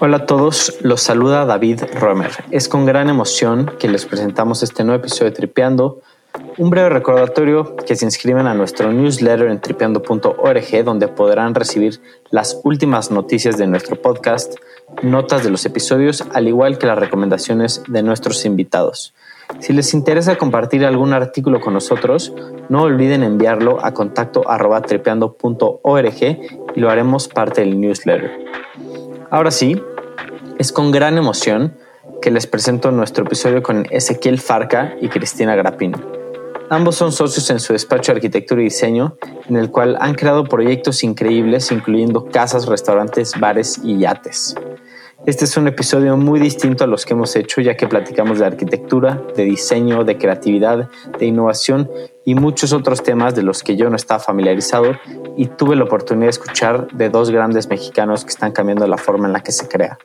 Hola a todos, los saluda David Romer. Es con gran emoción que les presentamos este nuevo episodio de Tripeando. Un breve recordatorio que se inscriben a nuestro newsletter en tripeando.org donde podrán recibir las últimas noticias de nuestro podcast, notas de los episodios, al igual que las recomendaciones de nuestros invitados. Si les interesa compartir algún artículo con nosotros, no olviden enviarlo a contacto y lo haremos parte del newsletter. Ahora sí, es con gran emoción que les presento nuestro episodio con Ezequiel Farca y Cristina Grapino. Ambos son socios en su despacho de arquitectura y diseño, en el cual han creado proyectos increíbles, incluyendo casas, restaurantes, bares y yates. Este es un episodio muy distinto a los que hemos hecho, ya que platicamos de arquitectura, de diseño, de creatividad, de innovación y muchos otros temas de los que yo no estaba familiarizado y tuve la oportunidad de escuchar de dos grandes mexicanos que están cambiando la forma en la que se crea.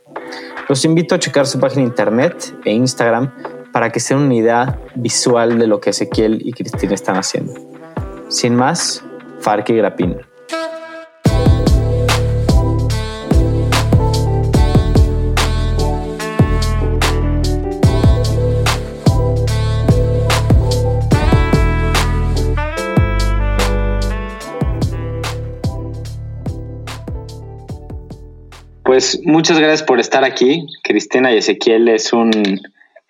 Los invito a checar su página internet e Instagram para que se den una idea visual de lo que Ezequiel y Cristina están haciendo. Sin más, Farque y. Pues muchas gracias por estar aquí, Cristina y Ezequiel. Es un,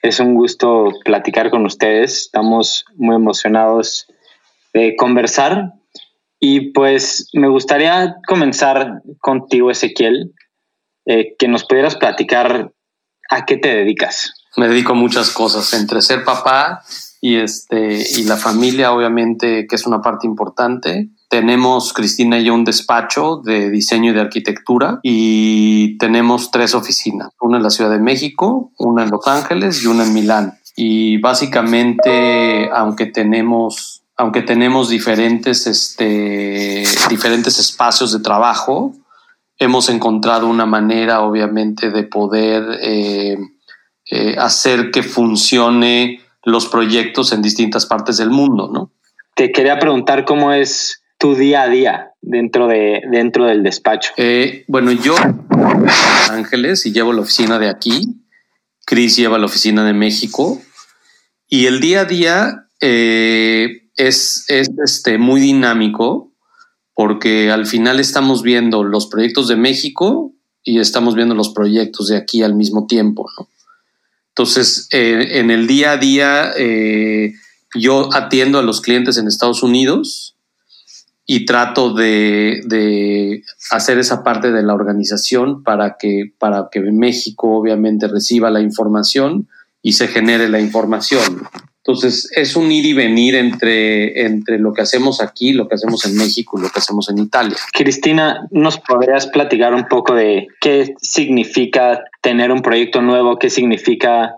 es un gusto platicar con ustedes. Estamos muy emocionados de conversar. Y pues me gustaría comenzar contigo, Ezequiel, eh, que nos pudieras platicar a qué te dedicas. Me dedico a muchas cosas, entre ser papá y, este, y la familia, obviamente, que es una parte importante tenemos, Cristina y yo, un despacho de diseño y de arquitectura y tenemos tres oficinas, una en la Ciudad de México, una en Los Ángeles y una en Milán. Y básicamente, aunque tenemos, aunque tenemos diferentes, este, diferentes espacios de trabajo, hemos encontrado una manera, obviamente, de poder eh, eh, hacer que funcione los proyectos en distintas partes del mundo, ¿no? Te quería preguntar cómo es tu día a día dentro, de, dentro del despacho? Eh, bueno, yo Ángeles y llevo la oficina de aquí. Cris lleva la oficina de México. Y el día a día eh, es, es este, muy dinámico porque al final estamos viendo los proyectos de México y estamos viendo los proyectos de aquí al mismo tiempo. Entonces, eh, en el día a día, yo atiendo a los clientes en Estados Unidos y trato de, hacer esa parte de la organización para que, para que México obviamente reciba la información y se genere la información. Entonces es un ir y venir entre, entre lo que hacemos aquí, lo que hacemos en México y lo que hacemos en Italia. Cristina, ¿nos podrías platicar un poco de qué significa tener un proyecto nuevo? ¿Qué significa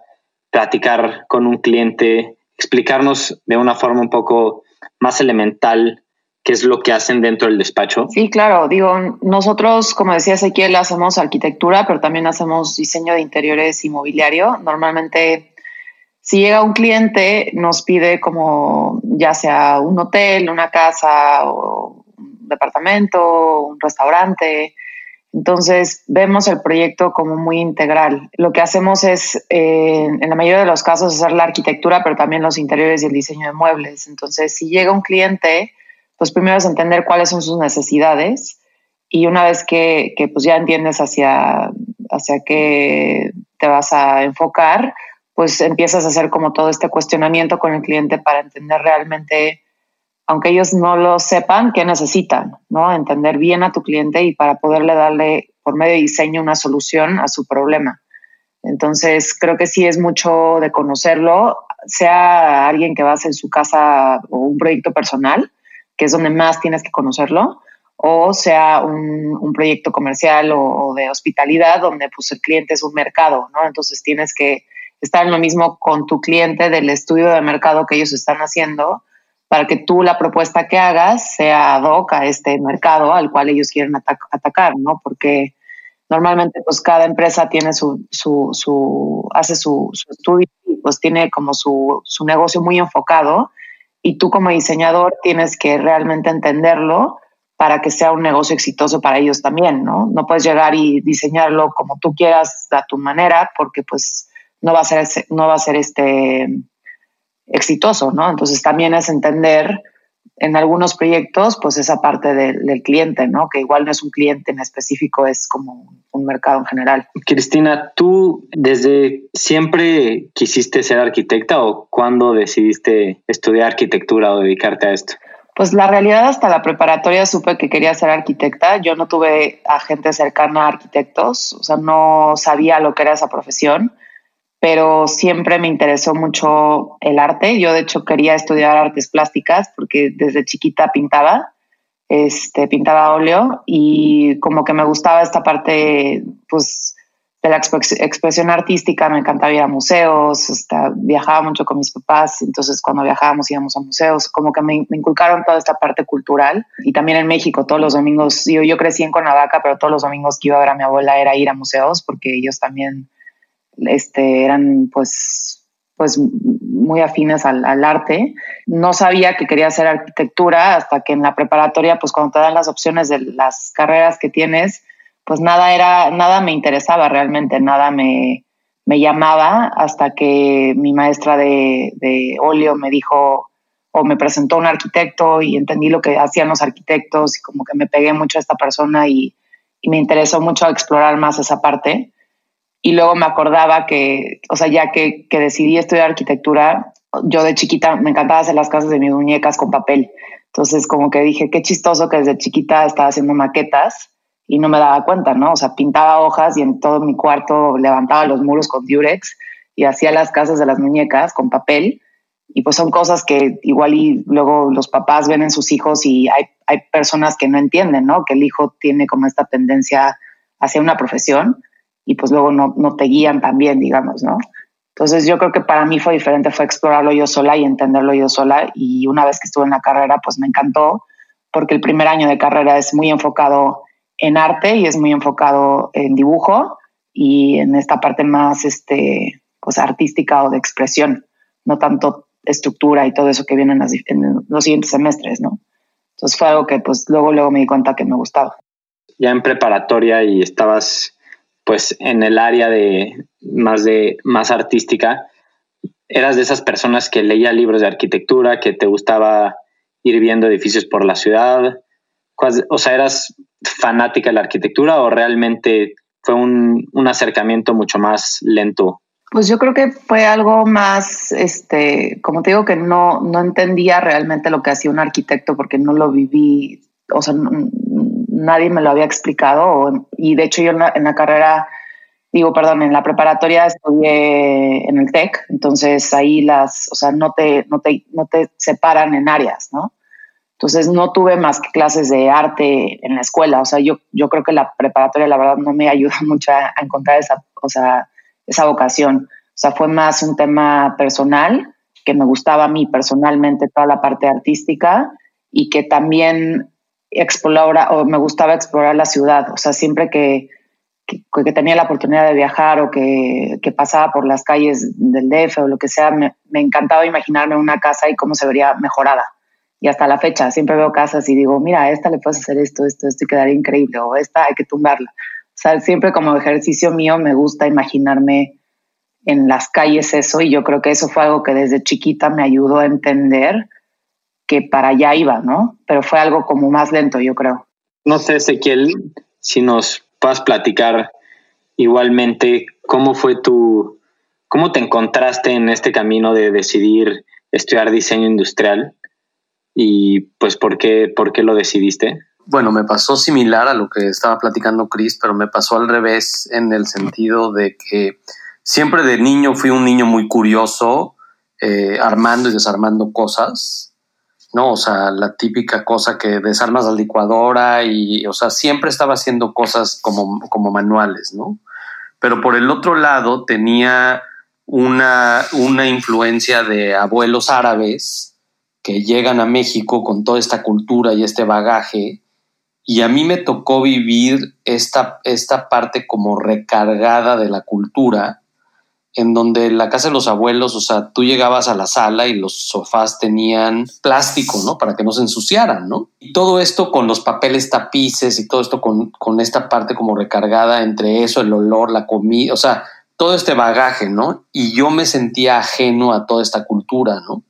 platicar con un cliente? Explicarnos de una forma un poco más elemental qué es lo que hacen dentro del despacho? Sí, claro. Digo, nosotros, como decía Ezequiel, hacemos arquitectura, pero también hacemos diseño de interiores inmobiliario. Normalmente, si llega un cliente, nos pide como ya sea un hotel, una casa, un departamento, un restaurante. Entonces, vemos el proyecto como muy integral. Lo que hacemos es, eh, en la mayoría de los casos, hacer la arquitectura, pero también los interiores y el diseño de muebles. Entonces, si llega un cliente, pues primero es entender cuáles son sus necesidades y una vez que, pues ya entiendes hacia, hacia qué te vas a enfocar, pues empiezas a hacer como todo este cuestionamiento con el cliente para entender realmente, aunque ellos no lo sepan, qué necesitan, ¿no? Entender bien a tu cliente y para poderle darle por medio de diseño una solución a su problema. Entonces, creo que sí es mucho de conocerlo, sea alguien que va a hacer su casa o un proyecto personal, que es donde más tienes que conocerlo, o sea un, proyecto comercial o, de hospitalidad donde pues el cliente es un mercado, ¿no? Entonces tienes que estar en lo mismo con tu cliente del estudio de mercado que ellos están haciendo para que tú la propuesta que hagas sea ad hoc a este mercado al cual ellos quieren atacar, ¿no? Porque normalmente pues cada empresa tiene su, su, su hace su, su estudio pues tiene como su, su negocio muy enfocado y tú como diseñador tienes que realmente entenderlo para que sea un negocio exitoso para ellos también, ¿no? No puedes llegar y diseñarlo como tú quieras a tu manera porque pues no va a ser, no va a ser este exitoso, ¿no? Entonces también es entender en algunos proyectos, pues esa parte del cliente, ¿no? Que igual no es un cliente en específico, es como un mercado en general. Cristina, ¿tú desde siempre quisiste ser arquitecta o cuándo decidiste estudiar arquitectura o dedicarte a esto? Pues la realidad hasta la preparatoria supe que quería ser arquitecta. Yo no tuve a gente cercana a arquitectos, o sea, no sabía lo que era esa profesión pero siempre me interesó mucho el arte. Yo de hecho quería estudiar artes plásticas porque desde chiquita pintaba, este, pintaba óleo y como que me gustaba esta parte, pues, de la expresión artística, me encantaba ir a museos, hasta viajaba mucho con mis papás, entonces cuando viajábamos íbamos a museos, como que me, inculcaron toda esta parte cultural. Y también en México, todos los domingos, yo, yo crecí en Cuernavaca, pero todos los domingos que iba a ver a mi abuela era ir a museos, porque ellos también este, eran pues, pues muy afines al, arte. No sabía que quería hacer arquitectura hasta que en la preparatoria, pues cuando te dan las opciones de las carreras que tienes, pues nada era, nada me interesaba realmente, nada me, me llamaba hasta que mi maestra de, de óleo me dijo o me presentó un arquitecto y entendí lo que hacían los arquitectos y como que me pegué mucho a esta persona y, y me interesó mucho explorar más esa parte. Y luego me acordaba que, o sea, ya que, que decidí estudiar arquitectura, yo de chiquita me encantaba hacer las casas de mis muñecas con papel. Entonces, como que dije, qué chistoso que desde chiquita estaba haciendo maquetas y no me daba cuenta, ¿no? O sea, pintaba hojas y en todo mi cuarto levantaba los muros con Durex y hacía las casas de las muñecas con papel. Y pues son cosas que igual y luego los papás ven en sus hijos y hay, hay personas que no entienden, ¿no? Que el hijo tiene como esta tendencia hacia una profesión y pues luego no, no te guían también, digamos, ¿no? Entonces yo creo que para mí fue diferente, fue explorarlo yo sola y entenderlo yo sola y una vez que estuve en la carrera pues me encantó porque el primer año de carrera es muy enfocado en arte y es muy enfocado en dibujo y en esta parte más este, pues artística o de expresión, no tanto estructura y todo eso que viene en, en los siguientes semestres, ¿no? Entonces fue algo que pues luego, luego me di cuenta que me gustaba. Ya en preparatoria y estabas pues en el área de más de más artística, eras de esas personas que leía libros de arquitectura, que te gustaba ir viendo edificios por la ciudad, o sea, eras fanática de la arquitectura o realmente fue un, un acercamiento mucho más lento pues yo creo que fue algo más, este, como te digo, que no, no entendía realmente lo que hacía un arquitecto porque no lo viví, o sea, nadie me lo había explicado y de hecho yo en la, carrera, digo, perdón, en la preparatoria estudié en el TEC, entonces ahí las, o sea, no te, no te, no te separan en áreas, ¿no? Entonces no tuve más que clases de arte en la escuela, o sea, yo, yo creo que la preparatoria la verdad no me ayuda mucho a, encontrar esa, o sea, esa vocación, o sea, fue más un tema personal que me gustaba a mí personalmente toda la parte artística y que también explora o me gustaba explorar la ciudad. O sea, siempre que, que, tenía la oportunidad de viajar o que, que, pasaba por las calles del DF o lo que sea, me, me, encantaba imaginarme una casa y cómo se vería mejorada. Y hasta la fecha siempre veo casas y digo, mira, a esta le puedes hacer esto, esto, esto y quedaría increíble, o esta hay que tumbarla. O sea, siempre como ejercicio mío me gusta imaginarme en las calles eso y yo creo que eso fue algo que desde chiquita me ayudó a entender que para allá iba, ¿no? Pero fue algo como más lento, yo creo. No sé, Ezequiel, si nos puedas platicar igualmente cómo fue tu, cómo te encontraste en este camino de decidir estudiar diseño industrial y pues por qué, por qué lo decidiste. Bueno, me pasó similar a lo que estaba platicando Chris, pero me pasó al revés en el sentido de que siempre de niño fui un niño muy curioso, eh, armando y desarmando cosas. ¿No? O sea, la típica cosa que desarmas la licuadora y, o sea, siempre estaba haciendo cosas como, como manuales, ¿no? Pero por el otro lado tenía una, una influencia de abuelos árabes que llegan a México con toda esta cultura y este bagaje y a mí me tocó vivir esta, esta parte como recargada de la cultura en donde la casa de los abuelos, o sea, tú llegabas a la sala y los sofás tenían plástico, ¿no? Para que no se ensuciaran, ¿no? Y todo esto con los papeles tapices y todo esto con, con esta parte como recargada entre eso, el olor, la comida, o sea, todo este bagaje, ¿no? Y yo me sentía ajeno a toda esta cultura, ¿no?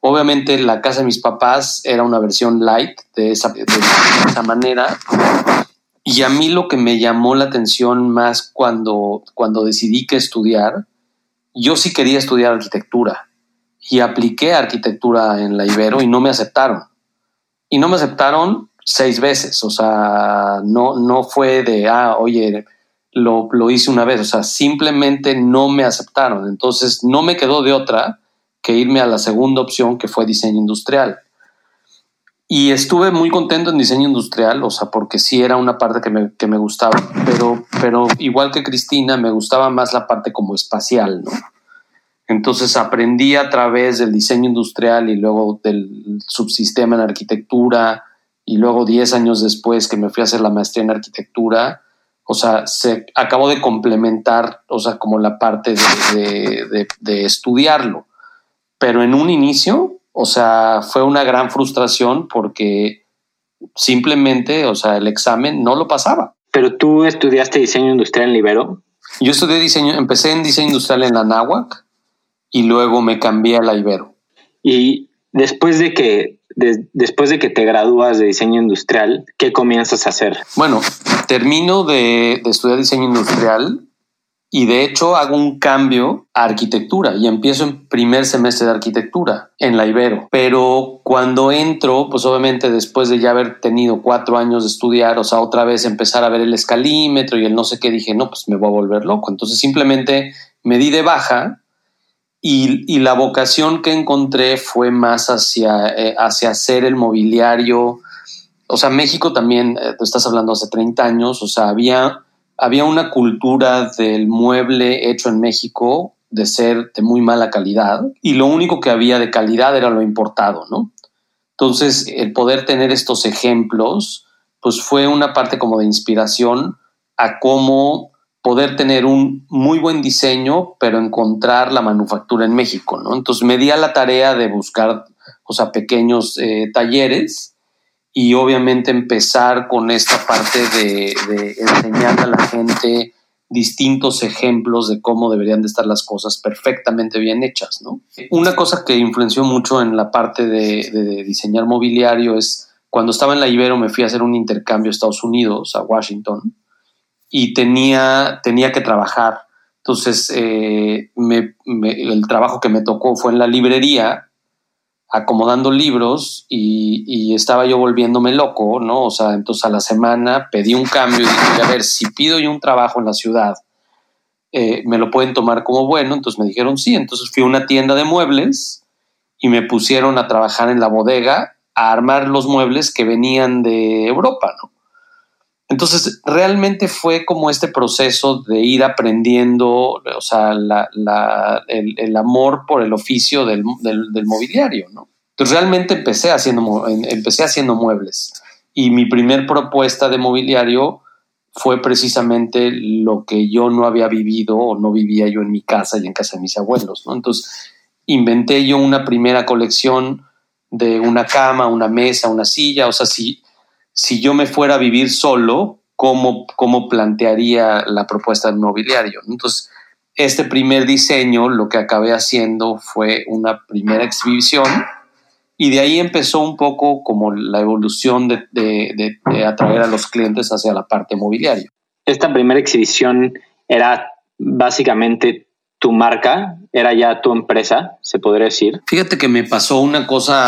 Obviamente la casa de mis papás era una versión light de esa, de esa manera, y a mí lo que me llamó la atención más cuando, cuando decidí que estudiar, yo sí quería estudiar arquitectura y apliqué arquitectura en la Ibero y no me aceptaron. Y no me aceptaron seis veces, o sea, no, no fue de, ah, oye, lo, lo hice una vez, o sea, simplemente no me aceptaron. Entonces no me quedó de otra que irme a la segunda opción que fue diseño industrial. Y estuve muy contento en diseño industrial, o sea, porque sí era una parte que me, que me gustaba, pero, pero igual que Cristina, me gustaba más la parte como espacial, ¿no? Entonces aprendí a través del diseño industrial y luego del subsistema en arquitectura y luego 10 años después que me fui a hacer la maestría en arquitectura, o sea, se acabó de complementar, o sea, como la parte de, de, de estudiarlo. Pero en un inicio, o sea, fue una gran frustración porque simplemente, o sea, el examen no lo pasaba. Pero tú estudiaste diseño industrial en Libero. Yo estudié diseño, empecé en diseño industrial en la NAWAC y luego me cambié a la Ibero. Y después de que después de que te gradúas de diseño industrial, ¿qué comienzas a hacer? Bueno, termino de, de estudiar diseño industrial y de hecho hago un cambio a arquitectura y empiezo en primer semestre de arquitectura en la Ibero. Pero cuando entro, pues obviamente después de ya haber tenido cuatro años de estudiar, o sea, otra vez empezar a ver el escalímetro y el no sé qué, dije, no, pues me voy a volver loco. Entonces simplemente me di de baja y, la vocación que encontré fue más hacia, eh, hacia hacer el mobiliario. O sea, México también, eh, estás hablando hace 30 años, o sea, había había una cultura del mueble hecho en México de ser de muy mala calidad y lo único que había de calidad era lo importado, ¿no? Entonces, el poder tener estos ejemplos, pues fue una parte como de inspiración a cómo poder tener un muy buen diseño, pero encontrar la manufactura en México, ¿no? Entonces me di a la tarea de buscar, o sea, pequeños eh, talleres y obviamente empezar con esta parte de, enseñar a la gente distintos ejemplos de cómo deberían de estar las cosas perfectamente bien hechas, ¿no? Una cosa que influenció mucho en la parte de, diseñar mobiliario es cuando estaba en la Ibero me fui a hacer un intercambio a Estados Unidos, a Washington, y tenía, tenía que trabajar. Entonces, eh, el trabajo que me tocó fue en la librería acomodando libros y, estaba yo volviéndome loco, ¿no? O sea, entonces a la semana pedí un cambio y dije, a ver, si pido yo un trabajo en la ciudad, eh, me lo pueden tomar como bueno. Entonces me dijeron sí. Entonces fui a una tienda de muebles y me pusieron a trabajar en la bodega a armar los muebles que venían de Europa, ¿no? Entonces, realmente fue como este proceso de ir aprendiendo, o sea, el, amor por el oficio del, mobiliario, ¿no? Entonces, realmente empecé haciendo, empecé haciendo muebles y mi primer propuesta de mobiliario fue precisamente lo que yo no había vivido o no vivía yo en mi casa y en casa de mis abuelos, ¿no? Entonces, inventé yo una primera colección de una cama, una mesa, una silla, o sea, si si yo me fuera a vivir solo, ¿cómo, cómo plantearía la propuesta del mobiliario? Entonces, este primer diseño lo que acabé haciendo fue una primera exhibición y de ahí empezó un poco como la evolución de, de, de atraer a los clientes hacia la parte mobiliaria. Esta primera exhibición era básicamente tu marca, era ya tu empresa, se podría decir. Fíjate que me pasó una cosa,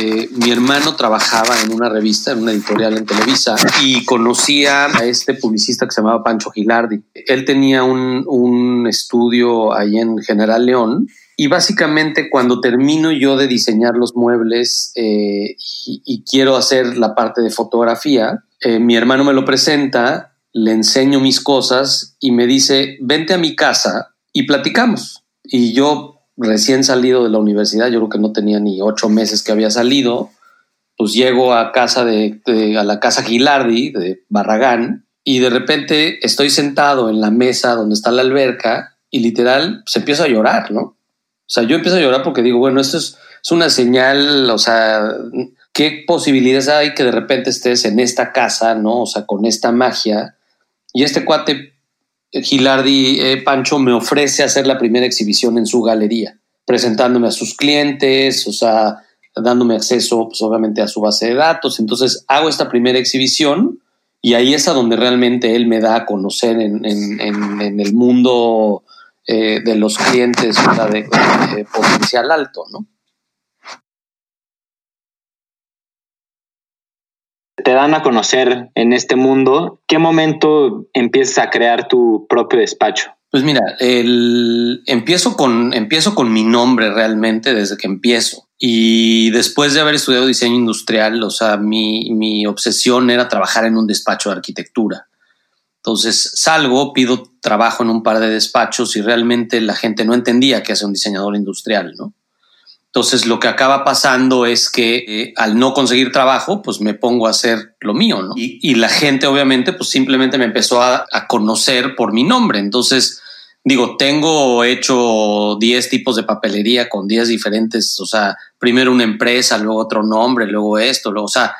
eh, mi hermano trabajaba en una revista, en una editorial en Televisa, y conocía a este publicista que se llamaba Pancho Gilardi. Él tenía un, un estudio ahí en General León, y básicamente cuando termino yo de diseñar los muebles eh, y, quiero hacer la parte de fotografía, eh, mi hermano me lo presenta, le enseño mis cosas y me dice, vente a mi casa y platicamos. Y yo recién salido de la universidad, yo creo que no tenía ni ocho meses que había salido, pues llego a casa de, a la casa Gilardi de Barragán y de repente estoy sentado en la mesa donde está la alberca y literal se empieza a llorar, ¿no? O sea, yo empiezo a llorar porque digo, bueno, esto es, es una señal, o sea, ¿qué posibilidades hay que de repente estés en esta casa, ¿no? O sea, con esta magia. Y este cuate, Gilardi eh, Pancho, me ofrece hacer la primera exhibición en su galería, presentándome a sus clientes, o sea, dándome acceso, pues obviamente, a su base de datos. Entonces, hago esta primera exhibición y ahí es a donde realmente él me da a conocer en, en el mundo eh, de los clientes de, potencial alto, ¿no? Te dan a conocer en este mundo. ¿Qué momento empiezas a crear tu propio despacho? Pues mira, empiezo, con, empiezo con mi nombre realmente desde que empiezo. Y después de haber estudiado diseño industrial, o sea, mi, mi obsesión era trabajar en un despacho de arquitectura. Entonces salgo, pido trabajo en un par de despachos y realmente la gente no entendía qué hace un diseñador industrial, ¿no? Entonces lo que acaba pasando es que eh, al no conseguir trabajo, pues me pongo a hacer lo mío, ¿no? Y, la gente obviamente pues simplemente me empezó a, a, conocer por mi nombre. Entonces, digo, tengo hecho 10 tipos de papelería con 10 diferentes, o sea, primero una empresa, luego otro nombre, luego esto, luego, o sea,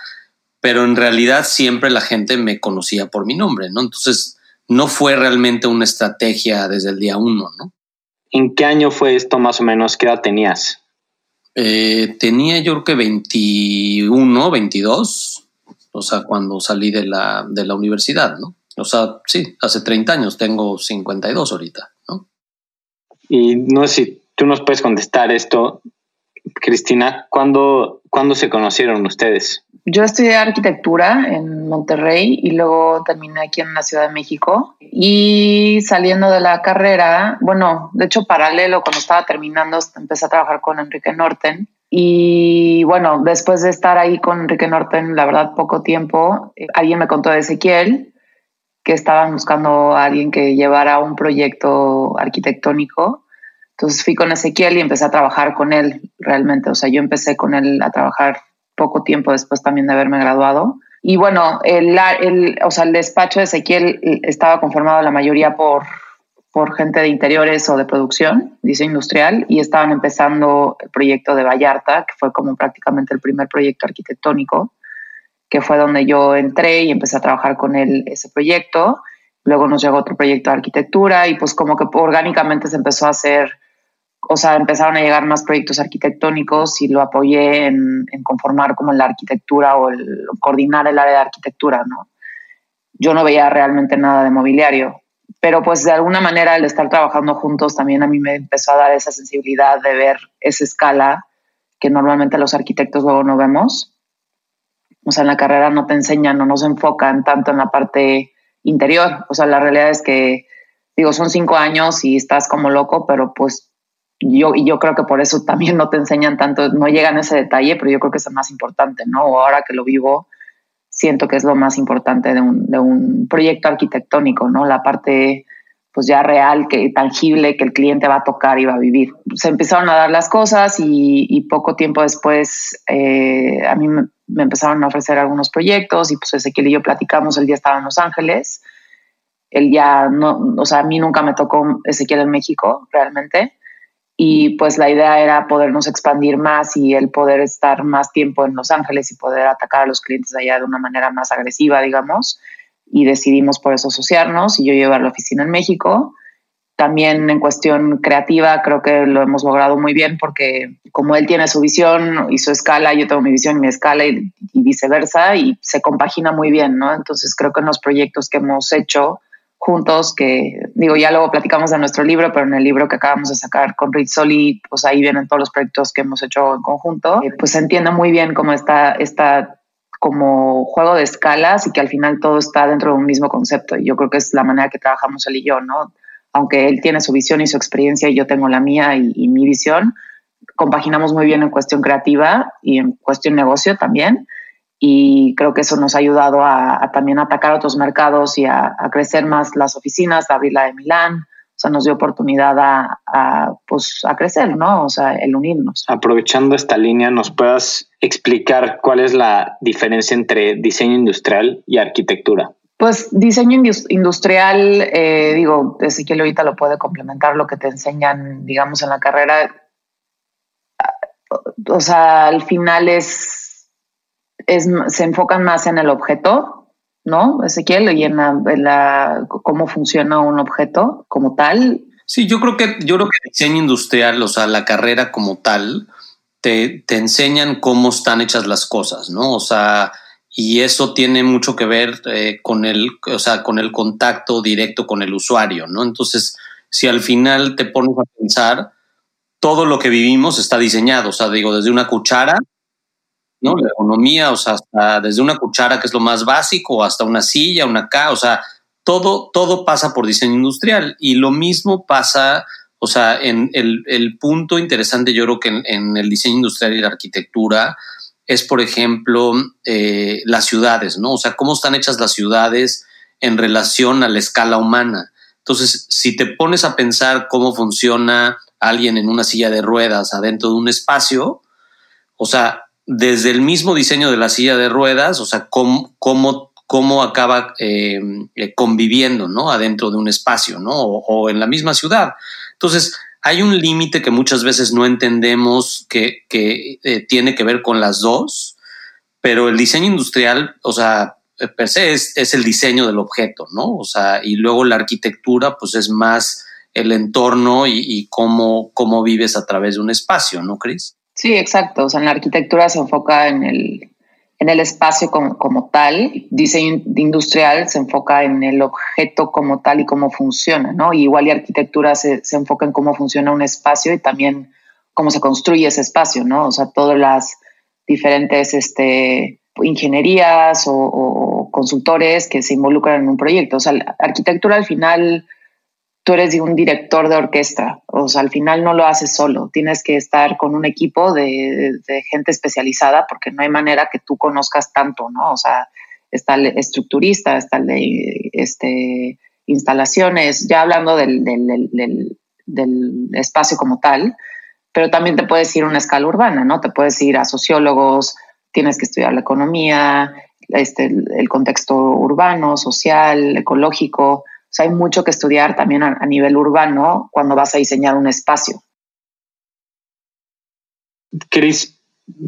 pero en realidad siempre la gente me conocía por mi nombre, ¿no? Entonces, no fue realmente una estrategia desde el día uno, ¿no? ¿En qué año fue esto más o menos? ¿Qué edad tenías? Eh, tenía yo creo que 21, 22, o sea, cuando salí de la, de la universidad, ¿no? O sea, sí, hace 30 años, tengo 52 ahorita, ¿no? Y no sé si tú nos puedes contestar esto, Cristina, ¿cuándo, ¿cuándo se conocieron ustedes? Yo estudié arquitectura en Monterrey y luego terminé aquí en la Ciudad de México. Y saliendo de la carrera, bueno, de hecho paralelo, cuando estaba terminando, empecé a trabajar con Enrique Norten. Y bueno, después de estar ahí con Enrique Norten, la verdad, poco tiempo, eh, alguien me contó de Ezequiel, que estaban buscando a alguien que llevara un proyecto arquitectónico. Entonces fui con Ezequiel y empecé a trabajar con él realmente. O sea, yo empecé con él a trabajar poco tiempo después también de haberme graduado. Y bueno, el, el, o sea, el despacho de Ezequiel estaba conformado la mayoría por, por gente de interiores o de producción, diseño industrial, y estaban empezando el proyecto de Vallarta, que fue como prácticamente el primer proyecto arquitectónico, que fue donde yo entré y empecé a trabajar con él ese proyecto. Luego nos llegó otro proyecto de arquitectura y pues como que orgánicamente se empezó a hacer o sea, empezaron a llegar más proyectos arquitectónicos y lo apoyé en, conformar como la arquitectura o el, coordinar el área de arquitectura, ¿no? Yo no veía realmente nada de mobiliario, pero pues de alguna manera el estar trabajando juntos también a mí me empezó a dar esa sensibilidad de ver esa escala que normalmente los arquitectos luego no vemos. O sea, en la carrera no te enseñan, no nos enfocan tanto en la parte interior. O sea, la realidad es que, digo, son cinco años y estás como loco, pero pues yo, y yo creo que por eso también no te enseñan tanto, no llegan a ese detalle, pero yo creo que es el más importante, ¿no? Ahora que lo vivo, siento que es lo más importante de un, de un proyecto arquitectónico, ¿no? La parte pues ya real, que tangible, que el cliente va a tocar y va a vivir. Se empezaron a dar las cosas y, poco tiempo después eh, a mí me, me, empezaron a ofrecer algunos proyectos y pues Ezequiel y yo platicamos, el día estaba en Los Ángeles, él ya no, o sea, a mí nunca me tocó Ezequiel en México realmente, y pues la idea era podernos expandir más y el poder estar más tiempo en Los Ángeles y poder atacar a los clientes allá de una manera más agresiva, digamos, y decidimos por eso asociarnos y yo llevar la oficina en México. También en cuestión creativa creo que lo hemos logrado muy bien porque como él tiene su visión y su escala, yo tengo mi visión y mi escala y, viceversa y se compagina muy bien, ¿no? Entonces creo que en los proyectos que hemos hecho, juntos, que digo, ya luego platicamos de nuestro libro, pero en el libro que acabamos de sacar con Rizzoli, pues ahí vienen todos los proyectos que hemos hecho en conjunto, eh, pues se entiende muy bien cómo está esta como juego de escalas y que al final todo está dentro de un mismo concepto. Y yo creo que es la manera que trabajamos él y yo, ¿no? Aunque él tiene su visión y su experiencia y yo tengo la mía y, y mi visión, compaginamos muy bien en cuestión creativa y en cuestión negocio también y creo que eso nos ha ayudado a, también atacar otros mercados y a, crecer más las oficinas, a abrir la de Milán. O sea, nos dio oportunidad a, pues, a crecer, ¿no? O sea, el unirnos. Aprovechando esta línea, ¿nos puedas explicar cuál es la diferencia entre diseño industrial y arquitectura? Pues diseño industrial, eh, digo, Ezequiel ahorita lo puede complementar lo que te enseñan, digamos, en la carrera. O sea, al final es, es se enfocan más en el objeto, ¿no? Ezequiel, y en la, cómo funciona un objeto como tal. Sí, yo creo que, yo creo que diseño industrial, o sea, la carrera como tal, te, te enseñan cómo están hechas las cosas, ¿no? O sea, y eso tiene mucho que ver eh, con el, o sea, con el contacto directo con el usuario, ¿no? Entonces, si al final te pones a pensar, todo lo que vivimos está diseñado, o sea, digo, desde una cuchara, ¿no? La economía, o sea, hasta desde una cuchara que es lo más básico, hasta una silla, una K, o sea, todo, todo pasa por diseño industrial y lo mismo pasa, o sea, en el, el punto interesante yo creo que en, el diseño industrial y la arquitectura, es, por ejemplo, eh, las ciudades, ¿no? O sea, cómo están hechas las ciudades en relación a la escala humana. Entonces, si te pones a pensar cómo funciona alguien en una silla de ruedas adentro de un espacio, o sea, desde el mismo diseño de la silla de ruedas, o sea, cómo, cómo, cómo acaba eh, eh, conviviendo, ¿no? Adentro de un espacio, ¿no? o en la misma ciudad. Entonces, hay un límite que muchas veces no entendemos que, eh, tiene que ver con las dos, pero el diseño industrial, o sea, per se es, el diseño del objeto, ¿no? O sea, y luego la arquitectura, pues es más el entorno y, y cómo, cómo vives a través de un espacio, ¿no, Cris? Sí, exacto. O sea, la arquitectura se enfoca en el, en el espacio como, tal. Diseño industrial se enfoca en el objeto como tal y cómo funciona, ¿no? igual y arquitectura se, enfoca en cómo funciona un espacio y también cómo se construye ese espacio, ¿no? O sea, todas las diferentes este, ingenierías o, o consultores que se involucran en un proyecto. O sea, la arquitectura al final tú eres un director de orquesta, o sea, al final no lo haces solo, tienes que estar con un equipo de, gente especializada porque no hay manera que tú conozcas tanto, ¿no? O sea, está el estructurista, está el de este, instalaciones, ya hablando del, del, espacio como tal, pero también te puedes ir a una escala urbana, ¿no? Te puedes ir a sociólogos, tienes que estudiar la economía, este, el contexto urbano, social, ecológico, hay mucho que estudiar también a, nivel urbano cuando vas a diseñar un espacio. Cris,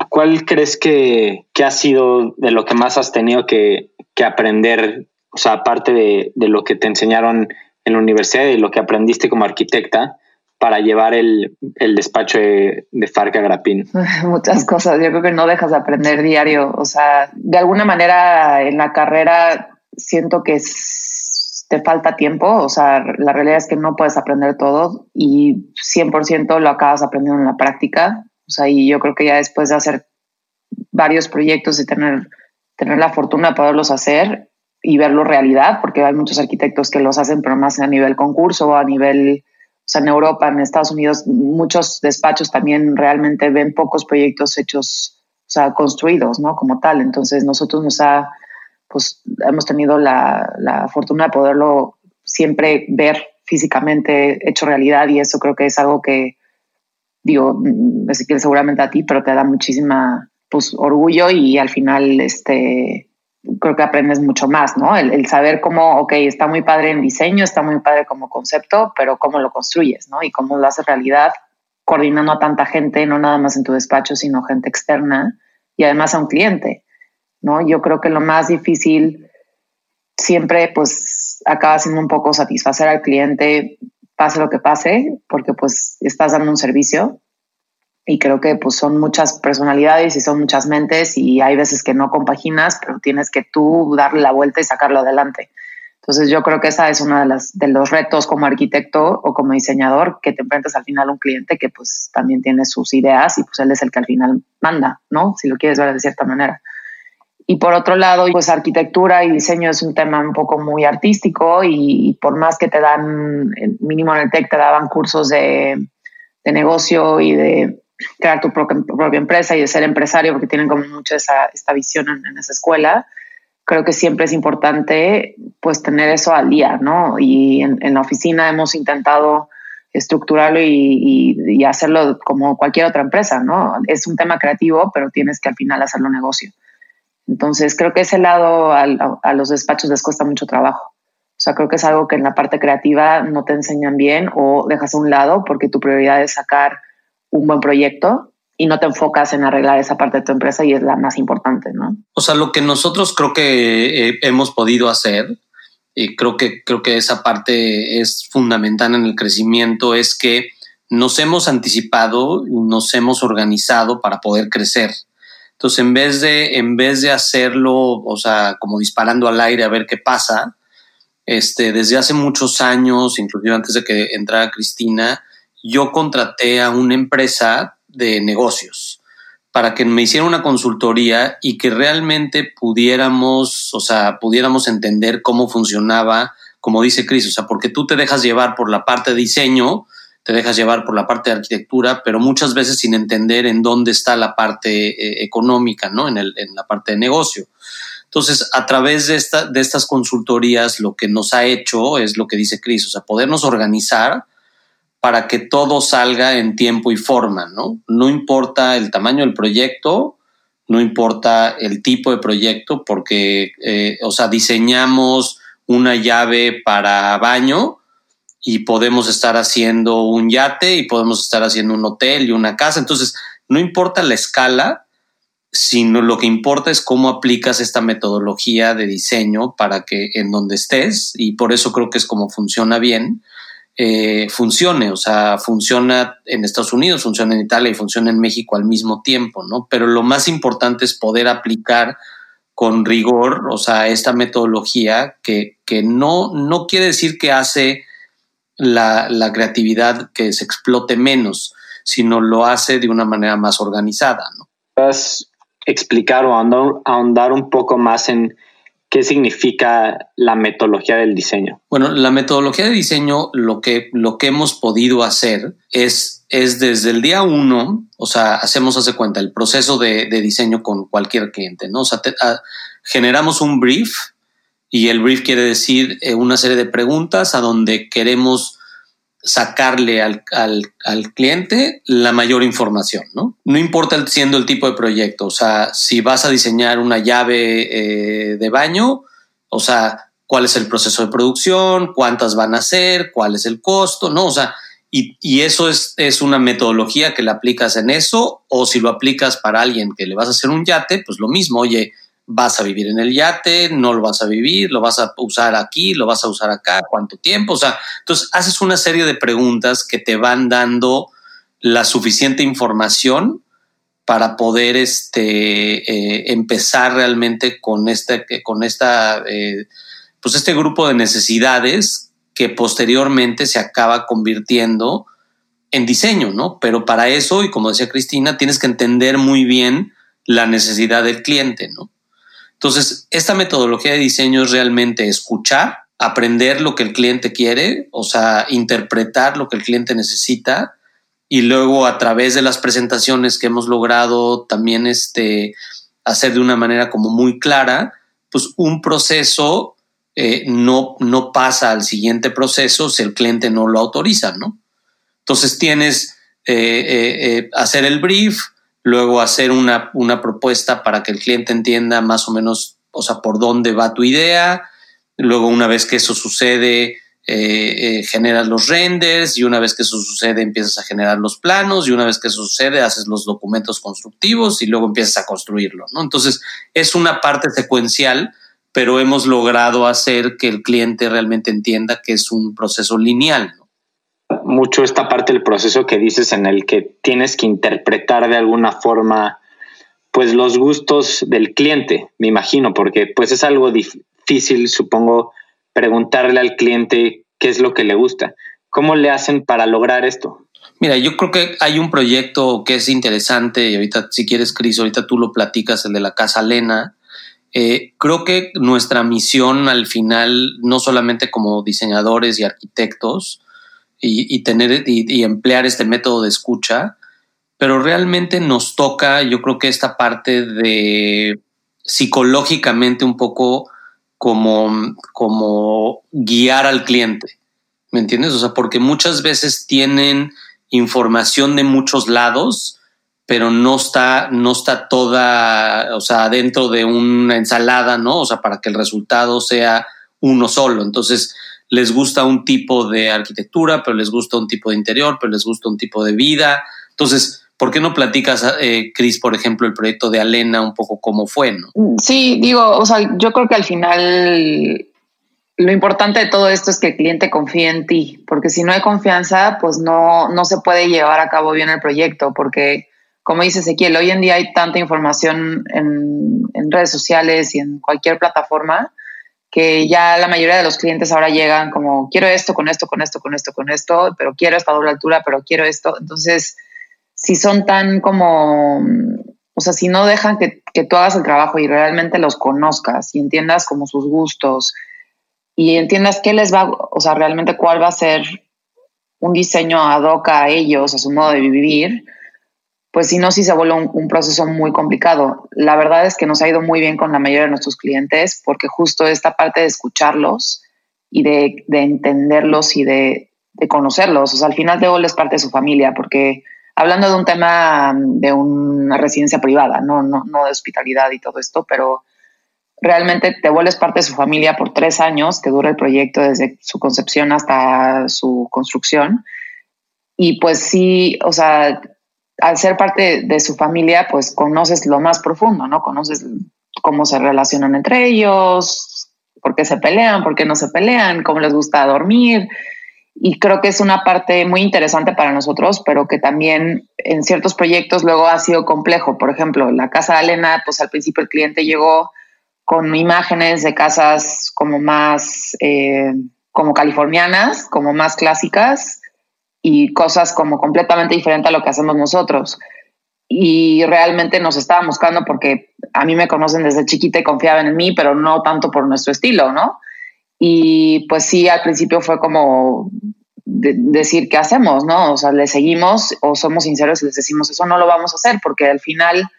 ¿cuál crees que, ha sido de lo que más has tenido que, aprender? O sea, aparte de, lo que te enseñaron en la universidad y lo que aprendiste como arquitecta para llevar el, despacho de, de Farca Grapín? Muchas cosas. Yo creo que no dejas de aprender diario. O sea, de alguna manera en la carrera siento que te falta tiempo, o sea, la realidad es que no puedes aprender todo y 100% lo acabas aprendiendo en la práctica, o sea, y yo creo que ya después de hacer varios proyectos y tener, tener la fortuna de poderlos hacer y verlo realidad, porque hay muchos arquitectos que los hacen, pero más a nivel concurso, a nivel, o sea, en Europa, en Estados Unidos, muchos despachos también realmente ven pocos proyectos hechos, o sea, construidos, ¿no? Como tal. Entonces, nosotros nos ha pues hemos tenido la, fortuna de poderlo siempre ver físicamente hecho realidad y eso creo que es algo que, digo, mm, que seguramente a ti, pero te da muchísima pues, orgullo y al final este, creo que aprendes mucho más, ¿no? El, saber cómo, ok, está muy padre en diseño, está muy padre como concepto, pero cómo lo construyes, ¿no? Y cómo lo haces realidad coordinando a tanta gente, no nada más en tu despacho, sino gente externa y además a un cliente. ¿No? Yo creo que lo más difícil siempre pues acaba siendo un poco satisfacer al cliente, pase lo que pase, porque pues estás dando un servicio y creo que pues son muchas personalidades y son muchas mentes y hay veces que no compaginas, pero tienes que tú darle la vuelta y sacarlo adelante. Entonces yo creo que esa es uno de, las, de los retos como arquitecto o como diseñador, que te enfrentas al final a un cliente que pues también tiene sus ideas y pues él es el que al final manda, ¿no? Si lo quieres ver de cierta manera. Y por otro lado, pues arquitectura y diseño es un tema un poco muy artístico y, por más que te dan, mínimo en el TEC te daban cursos de, de negocio y de crear tu propia, empresa y de ser empresario, porque tienen como mucho esa, esta visión en, esa escuela, creo que siempre es importante pues tener eso al día, ¿no? Y en, la oficina hemos intentado estructurarlo y, y, hacerlo como cualquier otra empresa, ¿no? Es un tema creativo, pero tienes que al final hacerlo negocio. Entonces, creo que ese lado a, los despachos les cuesta mucho trabajo. O sea, creo que es algo que en la parte creativa no te enseñan bien o dejas a un lado porque tu prioridad es sacar un buen proyecto y no te enfocas en arreglar esa parte de tu empresa y es la más importante, ¿no? O sea, lo que nosotros creo que eh, hemos podido hacer y creo que creo que esa parte es fundamental en el crecimiento es que nos hemos anticipado, nos hemos organizado para poder crecer. Entonces, en vez de en vez de hacerlo, o sea, como disparando al aire a ver qué pasa, este, desde hace muchos años, inclusive antes de que entrara Cristina, yo contraté a una empresa de negocios para que me hiciera una consultoría y que realmente pudiéramos, o sea, pudiéramos entender cómo funcionaba, como dice Cris, o sea, porque tú te dejas llevar por la parte de diseño, te dejas llevar por la parte de arquitectura, pero muchas veces sin entender en dónde está la parte eh, económica, ¿no? En, el, en la parte de negocio. Entonces, a través de, esta, de estas consultorías, lo que nos ha hecho es lo que dice Cris, o sea, podernos organizar para que todo salga en tiempo y forma, ¿no? No importa el tamaño del proyecto, no importa el tipo de proyecto, porque, eh, o sea, diseñamos una llave para baño y podemos estar haciendo un yate y podemos estar haciendo un hotel y una casa. Entonces, no importa la escala, sino lo que importa es cómo aplicas esta metodología de diseño para que en donde estés, y por eso creo que es como funciona bien, eh, funcione, o sea, funciona en Estados Unidos, funciona en Italia y funciona en México al mismo tiempo, ¿no? Pero lo más importante es poder aplicar con rigor, o sea, esta metodología que, que no, no quiere decir que hace la, la, creatividad que se explote menos, sino lo hace de una manera más organizada, ¿no? ¿Puedes explicar o ahondar un poco más en ¿Qué significa la metodología del diseño? Bueno, la metodología de diseño, lo que, lo que hemos podido hacer es, es desde el día uno, o sea, hacemos, hace cuenta, el proceso de, diseño con cualquier cliente, ¿no? O sea, generamos un brief y el brief quiere decir eh, una serie de preguntas a donde queremos sacarle al, cliente la mayor información, ¿no? No importa siendo el tipo de proyecto, o sea, si vas a diseñar una llave eh, de baño, o sea, cuál es el proceso de producción, cuántas van a ser, cuál es el costo, ¿no? O sea, y, eso es, es una metodología que le aplicas en eso, o si lo aplicas para alguien que le vas a hacer un yate, pues lo mismo, oye, vas a vivir en el yate, no lo vas a vivir, lo vas a usar aquí, lo vas a usar acá, cuánto tiempo, o sea, entonces haces una serie de preguntas que te van dando la suficiente información para poder este, eh, empezar realmente con este, con esta, eh, pues este grupo de necesidades que posteriormente se acaba convirtiendo en diseño, ¿no? Pero para eso, y como decía Cristina, tienes que entender muy bien la necesidad del cliente, ¿no? Entonces, esta metodología de diseño es realmente escuchar, aprender lo que el cliente quiere, o sea, interpretar lo que el cliente necesita y luego a través de las presentaciones que hemos logrado también este, hacer de una manera como muy clara, pues un proceso eh, no, no pasa al siguiente proceso si el cliente no lo autoriza, ¿no? Entonces tienes eh, eh, hacer el brief, luego hacer una, una, propuesta para que el cliente entienda más o menos, o sea, por dónde va tu idea. Luego, una vez que eso sucede, eh, eh, generas los renders y una vez que eso sucede, empiezas a generar los planos y una vez que eso sucede, haces los documentos constructivos y luego empiezas a construirlo, ¿no? Entonces, es una parte secuencial, pero hemos logrado hacer que el cliente realmente entienda que es un proceso lineal, ¿no? Mucho esta parte del proceso que dices en el que tienes que interpretar de alguna forma pues los gustos del cliente, me imagino, porque pues es algo difícil, supongo, preguntarle al cliente qué es lo que le gusta. ¿Cómo le hacen para lograr esto? Mira, yo creo que hay un proyecto que es interesante y ahorita, si quieres, Cris, ahorita tú lo platicas, el de la Casa Lena. Eh, creo que nuestra misión al final, no solamente como diseñadores y arquitectos, y, tener y, emplear este método de escucha, pero realmente nos toca, yo creo que esta parte de psicológicamente un poco como, como guiar al cliente, ¿me entiendes? O sea, porque muchas veces tienen información de muchos lados, pero no está, no está toda, o sea, dentro de una ensalada, ¿no? O sea, para que el resultado sea uno solo. Entonces, les gusta un tipo de arquitectura, pero les gusta un tipo de interior, pero les gusta un tipo de vida. Entonces, ¿por qué no platicas, eh, Cris, por ejemplo, el proyecto de Alena, un poco cómo fue? ¿no? Sí, digo, o sea, yo creo que al final lo importante de todo esto es que el cliente confíe en ti, porque si no hay confianza, pues no, no se puede llevar a cabo bien el proyecto, porque como dice Ezequiel, hoy en día hay tanta información en, redes sociales y en cualquier plataforma que ya la mayoría de los clientes ahora llegan como, quiero esto, con esto, con esto, con esto, con esto, pero quiero esta doble altura, pero quiero esto. Entonces, si son tan como, o sea, si no dejan que, que tú hagas el trabajo y realmente los conozcas y entiendas como sus gustos y entiendas qué les va, o sea, realmente cuál va a ser un diseño ad hoc a ellos, a su modo de vivir, pues si no, sí se vuelve un, proceso muy complicado. La verdad es que nos ha ido muy bien con la mayoría de nuestros clientes porque justo esta parte de escucharlos y de, entenderlos y de, conocerlos, o sea, al final de es parte de su familia porque hablando de un tema de una residencia privada, no, no, no de hospitalidad y todo esto, pero realmente te vuelves parte de su familia por tres años, que dura el proyecto desde su concepción hasta su construcción. Y pues sí, o sea, al ser parte de su familia, pues conoces lo más profundo, ¿no? Conoces cómo se relacionan entre ellos, por qué se pelean, por qué no se pelean, cómo les gusta dormir. Y creo que es una parte muy interesante para nosotros, pero que también en ciertos proyectos luego ha sido complejo. Por ejemplo, la casa de Elena, pues al principio el cliente llegó con imágenes de casas como más, eh, como californianas, como más clásicas, y cosas como completamente diferentes a lo que hacemos nosotros. Y realmente nos estaban buscando porque a mí me conocen desde chiquita y confiaban en mí, pero no tanto por nuestro estilo, ¿no? Y pues sí, al principio fue como decir qué hacemos, ¿no? O sea, le seguimos o somos sinceros y les decimos eso no lo vamos a hacer porque al final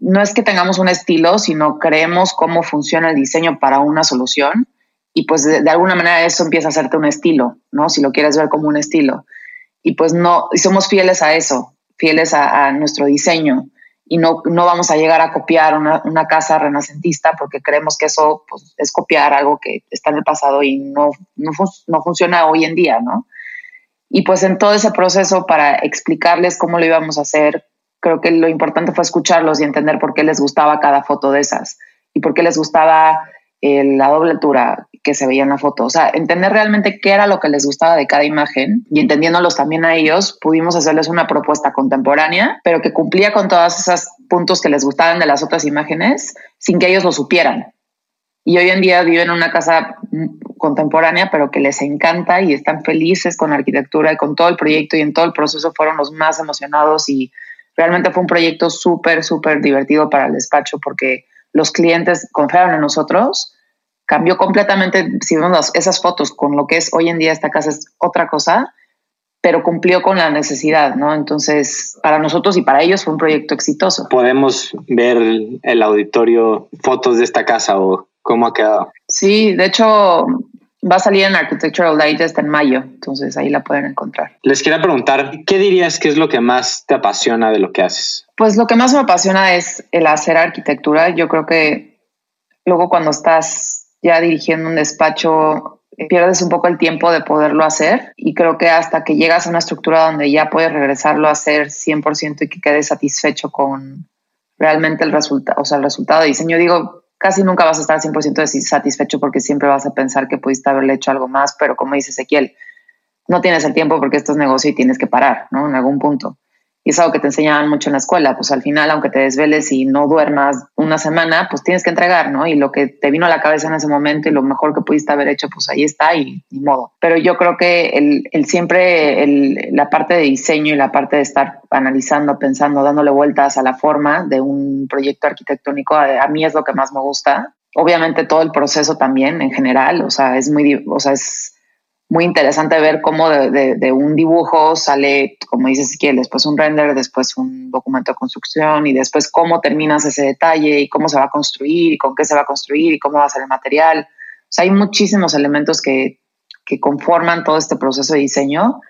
no es que tengamos un estilo, sino creemos cómo funciona el diseño para una solución y pues de, de alguna manera eso empieza a hacerte un estilo, ¿no? Si lo quieres ver como un estilo y pues no, y somos fieles a eso, fieles a, nuestro diseño y no, no vamos a llegar a copiar una, una, casa renacentista porque creemos que eso pues, es copiar algo que está en el pasado y no, no, no, funciona hoy en día, ¿no? Y pues en todo ese proceso para explicarles cómo lo íbamos a hacer, creo que lo importante fue escucharlos y entender por qué les gustaba cada foto de esas y por qué les gustaba la doble altura que se veía en la foto. O sea, entender realmente qué era lo que les gustaba de cada imagen y entendiéndolos también a ellos, pudimos hacerles una propuesta contemporánea, pero que cumplía con todos esos puntos que les gustaban de las otras imágenes sin que ellos lo supieran. Y hoy en día viven en una casa contemporánea, pero que les encanta y están felices con la arquitectura y con todo el proyecto y en todo el proceso fueron los más emocionados y realmente fue un proyecto súper, súper divertido para el despacho porque los clientes confiaron en nosotros, cambió completamente, si vemos esas fotos con lo que es hoy en día esta casa es otra cosa, pero cumplió con la necesidad, ¿no? Entonces, para nosotros y para ellos fue un proyecto exitoso. ¿Podemos ver el auditorio fotos de esta casa o cómo ha quedado? Sí, de hecho, Va a salir en Architectural Digest en mayo, entonces ahí la pueden encontrar. Les quería preguntar, ¿qué dirías que es lo que más te apasiona de lo que haces? Pues lo que más me apasiona es el hacer arquitectura. Yo creo que luego cuando estás ya dirigiendo un despacho, pierdes un poco el tiempo de poderlo hacer y creo que hasta que llegas a una estructura donde ya puedes regresarlo a hacer 100% y que quedes satisfecho con realmente el resultado, o sea, el resultado de diseño. Digo, casi nunca vas a estar 100% satisfecho porque siempre vas a pensar que pudiste haberle hecho algo más, pero como dice Ezequiel, no tienes el tiempo porque esto es negocio y tienes que parar, ¿no? En algún punto. Y es algo que te enseñaban mucho en la escuela, pues al final, aunque te desveles y no duermas una semana, pues tienes que entregar, ¿no? Y lo que te vino a la cabeza en ese momento y lo mejor que pudiste haber hecho, pues ahí está y ni modo. Pero yo creo que el, el siempre, el, la parte de diseño y la parte de estar analizando, pensando, dándole vueltas a la forma de un proyecto arquitectónico, a, a mí es lo que más me gusta. Obviamente todo el proceso también en general, o sea, es muy, o sea, es muy interesante ver cómo de, un dibujo sale, como dices, que después un render, después un documento de construcción y después cómo terminas ese detalle y cómo se va a construir y con qué se va a construir y cómo va a ser el material. O sea, hay muchísimos elementos que, que conforman todo este proceso de diseño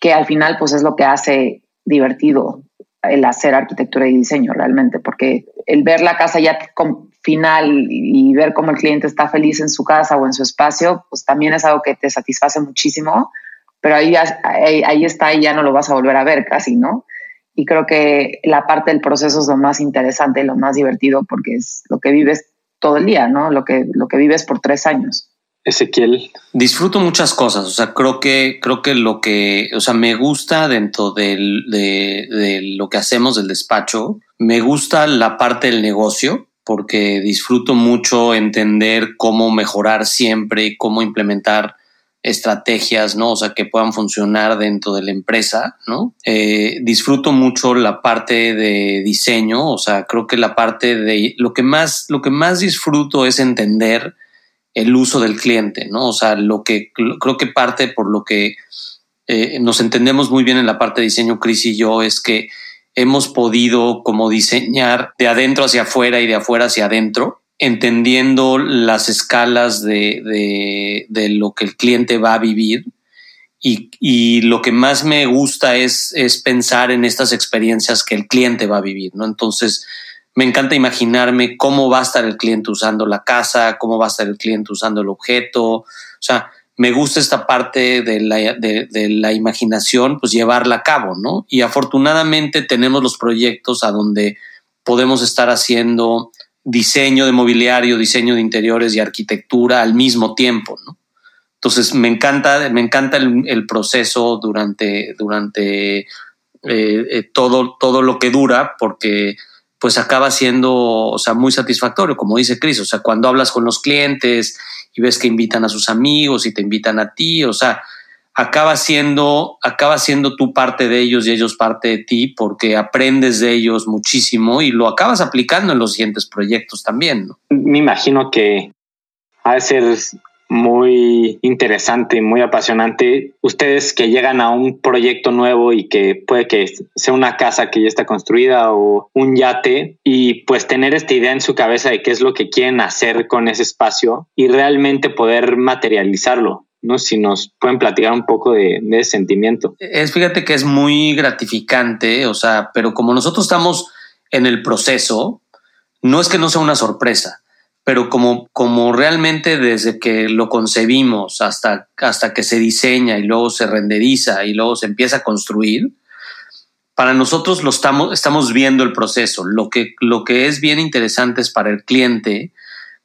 que al final pues es lo que hace divertido el hacer arquitectura y diseño realmente, porque el ver la casa ya con final y ver cómo el cliente está feliz en su casa o en su espacio, pues también es algo que te satisface muchísimo, pero ahí, ahí, está y ya no lo vas a volver a ver casi, ¿no? Y creo que la parte del proceso es lo más interesante y lo más divertido porque es lo que vives todo el día, ¿no? Lo que, lo que vives por tres años. Ezequiel. Disfruto muchas cosas, o sea, creo que, creo que lo que, o sea, me gusta dentro de lo que hacemos del despacho, me gusta la parte del negocio, porque disfruto mucho entender cómo mejorar siempre, cómo implementar estrategias, ¿no? O sea, que puedan funcionar dentro de la empresa, ¿no? Eh, disfruto mucho la parte de diseño, o sea, creo que la parte de lo que más, lo que más disfruto es entender el uso del cliente, ¿no? O sea, lo que creo que parte por lo que eh, nos entendemos muy bien en la parte de diseño, Chris y yo, es que hemos podido como diseñar de adentro hacia afuera y de afuera hacia adentro, entendiendo las escalas de, de, lo que el cliente va a vivir. Y, y, lo que más me gusta es, es pensar en estas experiencias que el cliente va a vivir, ¿no? Entonces, me encanta imaginarme cómo va a estar el cliente usando la casa, cómo va a estar el cliente usando el objeto. O sea, me gusta esta parte de la, de, la imaginación, pues llevarla a cabo, ¿no? Y afortunadamente tenemos los proyectos a donde podemos estar haciendo diseño de mobiliario, diseño de interiores y arquitectura al mismo tiempo, ¿no? Entonces me encanta, me encanta el, proceso durante, durante eh, eh, todo, todo lo que dura, porque pues acaba siendo, o sea, muy satisfactorio, como dice Cris, o sea, cuando hablas con los clientes y ves que invitan a sus amigos y te invitan a ti, o sea, acaba siendo, acaba siendo tú parte de ellos y ellos parte de ti porque aprendes de ellos muchísimo y lo acabas aplicando en los siguientes proyectos también. ¿no? Me imagino que ha de muy interesante, muy apasionante. Ustedes que llegan a un proyecto nuevo y que puede que sea una casa que ya está construida o un yate y pues tener esta idea en su cabeza de qué es lo que quieren hacer con ese espacio y realmente poder materializarlo. ¿no? Si nos pueden platicar un poco de, de, ese sentimiento. Es, fíjate que es muy gratificante, o sea, pero como nosotros estamos en el proceso, no es que no sea una sorpresa, pero como, como realmente desde que lo concebimos hasta, hasta que se diseña y luego se renderiza y luego se empieza a construir, para nosotros lo estamos, estamos viendo el proceso. Lo que, lo que es bien interesante es para el cliente,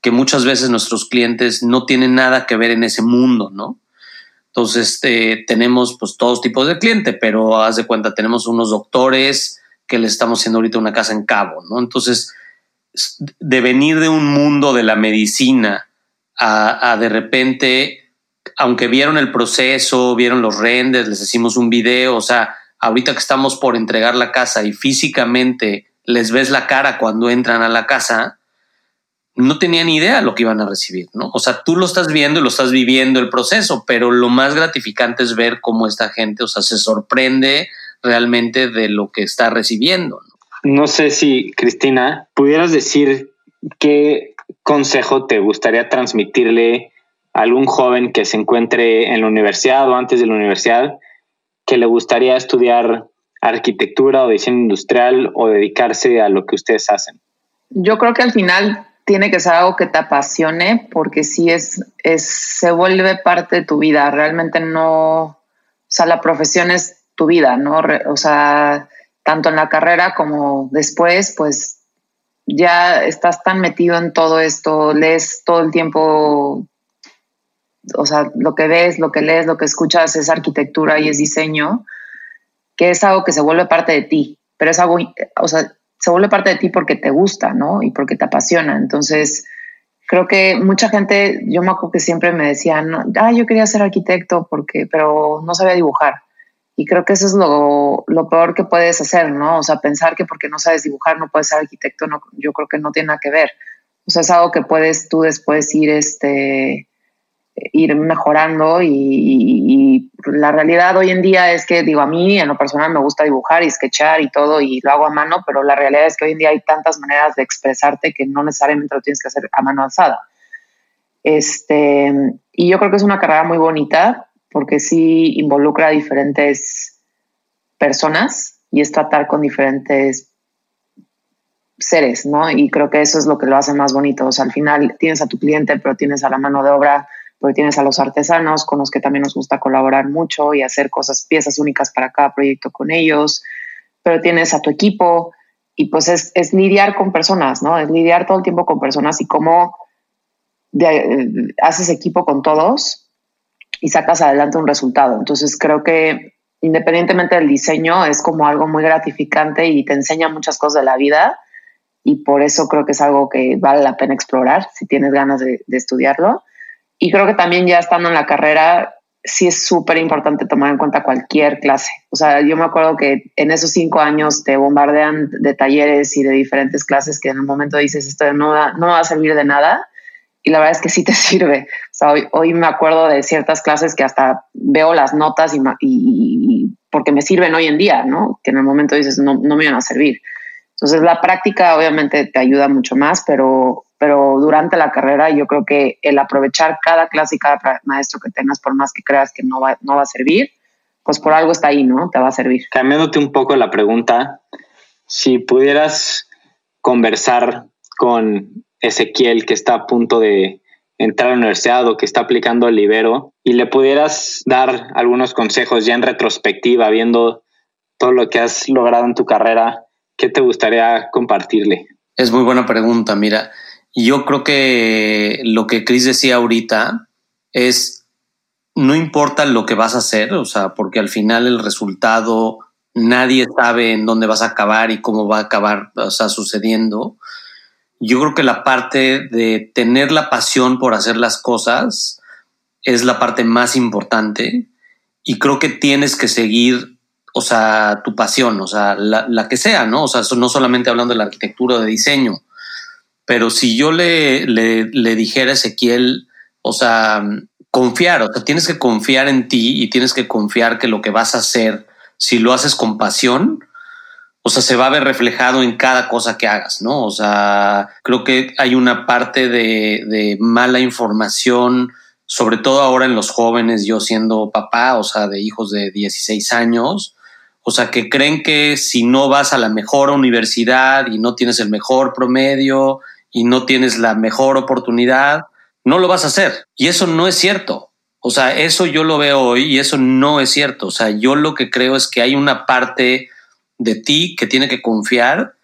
que muchas veces nuestros clientes no tienen nada que ver en ese mundo, ¿no? Entonces eh, tenemos pues todos tipos de cliente, pero haz de cuenta, tenemos unos doctores que le estamos haciendo ahorita una casa en Cabo, ¿no? Entonces, de venir de un mundo de la medicina a, de repente, aunque vieron el proceso, vieron los renders, les hicimos un video, o sea, ahorita que estamos por entregar la casa y físicamente les ves la cara cuando entran a la casa, no tenían idea lo que iban a recibir, ¿no? O sea, tú lo estás viendo y lo estás viviendo el proceso, pero lo más gratificante es ver cómo esta gente, o sea, se sorprende realmente de lo que está recibiendo. No, sé si, Cristina, pudieras decir qué consejo te gustaría transmitirle a algún joven que se encuentre en la universidad o antes de la universidad que le gustaría estudiar arquitectura o diseño industrial o dedicarse a lo que ustedes hacen. Yo creo que al final tiene que ser algo que te apasione porque si es, es, se vuelve parte de tu vida. Realmente no, o sea, la profesión es tu vida, ¿no? O sea, tanto en la carrera como después, pues ya estás tan metido en todo esto, lees todo el tiempo, o sea, lo que ves, lo que lees, lo que escuchas es arquitectura y es diseño, que es algo que se vuelve parte de ti, pero es algo, o sea, se vuelve parte de ti porque te gusta, ¿no? Y porque te apasiona. Entonces, creo que mucha gente, yo me acuerdo que siempre me decían, ah, yo quería ser arquitecto porque, pero no sabía dibujar. Y creo que eso es lo, lo, peor que puedes hacer, ¿no? O sea, pensar que porque no sabes dibujar no puedes ser arquitecto, no, yo creo que no tiene nada que ver. O sea, es algo que puedes tú después ir, este, ir mejorando y, la realidad hoy en día es que digo a mí en lo personal me gusta dibujar y sketchar y todo y lo hago a mano pero la realidad es que hoy en día hay tantas maneras de expresarte que no necesariamente lo tienes que hacer a mano alzada este y yo creo que es una carrera muy bonita porque sí involucra a diferentes personas y es tratar con diferentes seres, ¿no? Y creo que eso es lo que lo hace más bonito. O sea, al final tienes a tu cliente, pero tienes a la mano de obra, pero tienes a los artesanos con los que también nos gusta colaborar mucho y hacer cosas, piezas únicas para cada proyecto con ellos, pero tienes a tu equipo y pues es, lidiar con personas, ¿no? Es lidiar todo el tiempo con personas y cómo haces equipo con todos y sacas adelante un resultado. Entonces creo que independientemente del diseño es como algo muy gratificante y te enseña muchas cosas de la vida y por eso creo que es algo que vale la pena explorar si tienes ganas de, estudiarlo. Y creo que también ya estando en la carrera, sí es súper importante tomar en cuenta cualquier clase. O sea, yo me acuerdo que en esos cinco años te bombardean de talleres y de diferentes clases que en un momento dices, esto no va, no va a servir de nada. Y la verdad es que sí te sirve. O sea, hoy, hoy me acuerdo de ciertas clases que hasta veo las notas y, y, porque me sirven hoy en día, ¿no? Que en el momento dices, no, no me van a servir. Entonces la práctica obviamente te ayuda mucho más, pero, pero durante la carrera yo creo que el aprovechar cada clase y cada maestro que tengas, por más que creas que no va, no va a servir, pues por algo está ahí, ¿no? Te va a servir. Cambiándote un poco la pregunta, si pudieras conversar con Ezequiel que está a punto de entrar a la universidad o que está aplicando el libero y le pudieras dar algunos consejos ya en retrospectiva, viendo todo lo que has logrado en tu carrera, ¿Qué te gustaría compartirle? Es muy buena pregunta. Mira, yo creo que lo que Chris decía ahorita es, no importa lo que vas a hacer, o sea, porque al final el resultado, nadie sabe en dónde vas a acabar y cómo va a acabar, o sea, sucediendo. Yo creo que la parte de tener la pasión por hacer las cosas es la parte más importante y creo que tienes que seguir o sea, tu pasión, o sea, la, que sea, ¿no? O sea, no solamente hablando de la arquitectura o de diseño, pero si yo le, le, dijera a Ezequiel, o sea, confiar, o sea, tienes que confiar en ti y tienes que confiar que lo que vas a hacer, si lo haces con pasión, o sea, se va a ver reflejado en cada cosa que hagas, ¿no? O sea, creo que hay una parte de, mala información, sobre todo ahora en los jóvenes, yo siendo papá, o sea, de hijos de 16 años, o sea, que creen que si no vas a la mejor universidad y no tienes el mejor promedio y no tienes la mejor oportunidad, no lo vas a hacer. Y eso no es cierto. O sea, eso yo lo veo hoy y eso no es cierto. O sea, yo lo que creo es que hay una parte de ti que tiene que confiar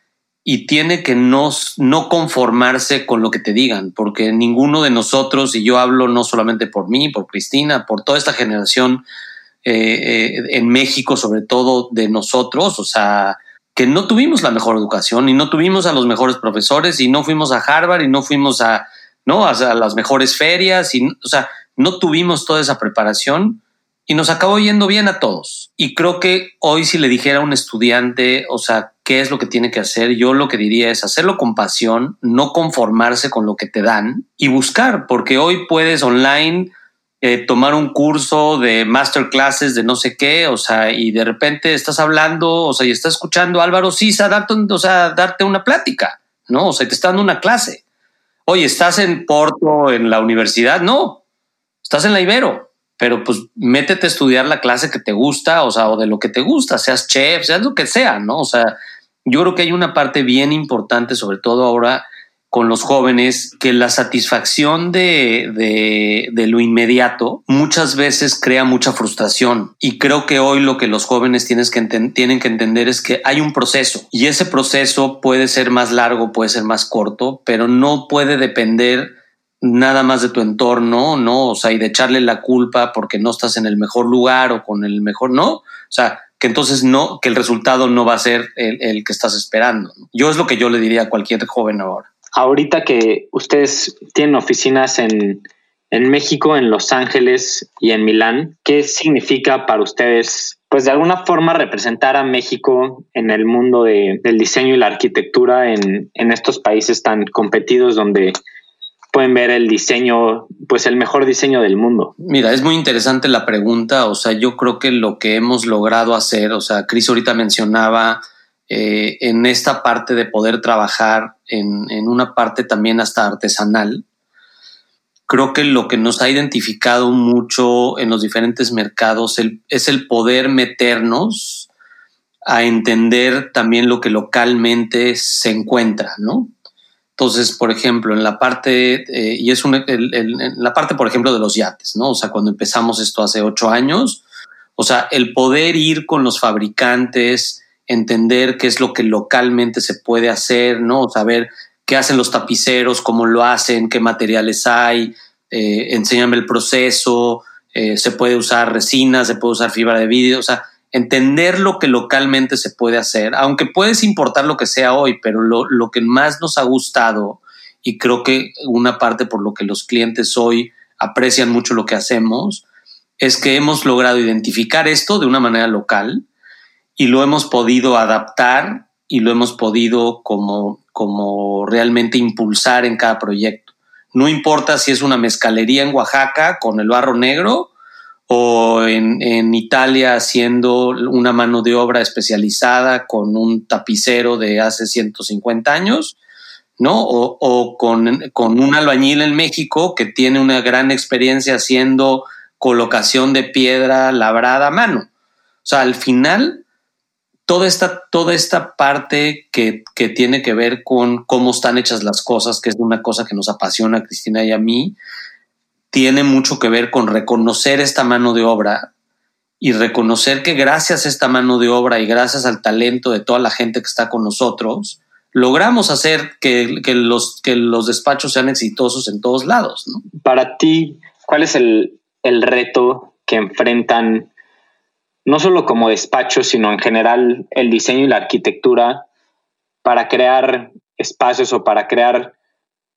y tiene que no, no conformarse con lo que te digan, porque ninguno de nosotros, y yo hablo no solamente por mí, por Cristina, por toda esta generación eh, en México, sobre todo de nosotros, o sea, que no tuvimos la mejor educación y no tuvimos a los mejores profesores y no fuimos a Harvard y no fuimos a, ¿no? a, las mejores ferias y, o sea, no tuvimos toda esa preparación y nos acabó yendo bien a todos. Y creo que hoy si le dijera a un estudiante, o sea, qué es lo que tiene que hacer, yo lo que diría es hacerlo con pasión, no conformarse con lo que te dan y buscar, porque hoy puedes online eh, tomar un curso de masterclasses de no sé qué, o sea, y de repente estás hablando, o sea, y estás escuchando Álvaro Sisa darte, o sea, darte una plática, ¿no? O sea, te está dando una clase. Oye, ¿estás en Porto, en la universidad? No, estás en la Ibero, pero pues métete a estudiar la clase que te gusta, o sea, o de lo que te gusta, seas chef, seas lo que sea, ¿no? O sea, yo creo que hay una parte bien importante, sobre todo ahora, con los jóvenes que la satisfacción de, de, lo inmediato muchas veces crea mucha frustración. Y creo que hoy lo que los jóvenes que tienen que entender es que hay un proceso y ese proceso puede ser más largo, puede ser más corto, pero no puede depender nada más de tu entorno, ¿no? O sea, y de echarle la culpa porque no estás en el mejor lugar o con el mejor, ¿no? O sea, que entonces no, que el resultado no va a ser el, el que estás esperando. Yo es lo que yo le diría a cualquier joven ahora ahorita que ustedes tienen oficinas en, México, en Los Ángeles y en Milán, ¿qué significa para ustedes, pues de alguna forma representar a México en el mundo del diseño y la arquitectura en, en estos países tan competidos donde pueden ver el diseño, pues el mejor diseño del mundo. Mira, es muy interesante la pregunta. O sea, yo creo que lo que hemos logrado hacer, o sea, Cris ahorita mencionaba eh, en esta parte de poder trabajar en, una parte también hasta artesanal. Creo que lo que nos ha identificado mucho en los diferentes mercados es el poder meternos a entender también lo que localmente se encuentra, ¿no? Entonces, por ejemplo, en la parte, eh, y es en la parte, por ejemplo, de los yates, ¿no? O sea, cuando empezamos esto hace ocho años, o sea, el poder ir con los fabricantes, entender qué es lo que localmente se puede hacer, ¿no? Saber qué hacen los tapiceros, cómo lo hacen, qué materiales hay, eh, enséñame el proceso, eh, se puede usar resina, se puede usar fibra de vidrio, o sea, entender lo que localmente se puede hacer, aunque puedes importar lo que sea hoy, pero lo, lo que más nos ha gustado y creo que una parte por lo que los clientes hoy aprecian mucho lo que hacemos, es que hemos logrado identificar esto de una manera local y lo hemos podido adaptar y lo hemos podido como, como realmente impulsar en cada proyecto. No importa si es una mezcalería en Oaxaca con el barro negro o en, en, Italia haciendo una mano de obra especializada con un tapicero de hace 150 años, ¿no? O, o con, con, un albañil en México que tiene una gran experiencia haciendo colocación de piedra labrada a mano. O sea, al final, toda esta, toda esta parte que, que tiene que ver con cómo están hechas las cosas, que es una cosa que nos apasiona a Cristina y a mí, tiene mucho que ver con reconocer esta mano de obra y reconocer que gracias a esta mano de obra y gracias al talento de toda la gente que está con nosotros, logramos hacer que, los, que los despachos sean exitosos en todos lados. Para ti, ¿cuál es el, el reto que enfrentan no solo como despacho, sino en general el diseño y la arquitectura para crear espacios o para crear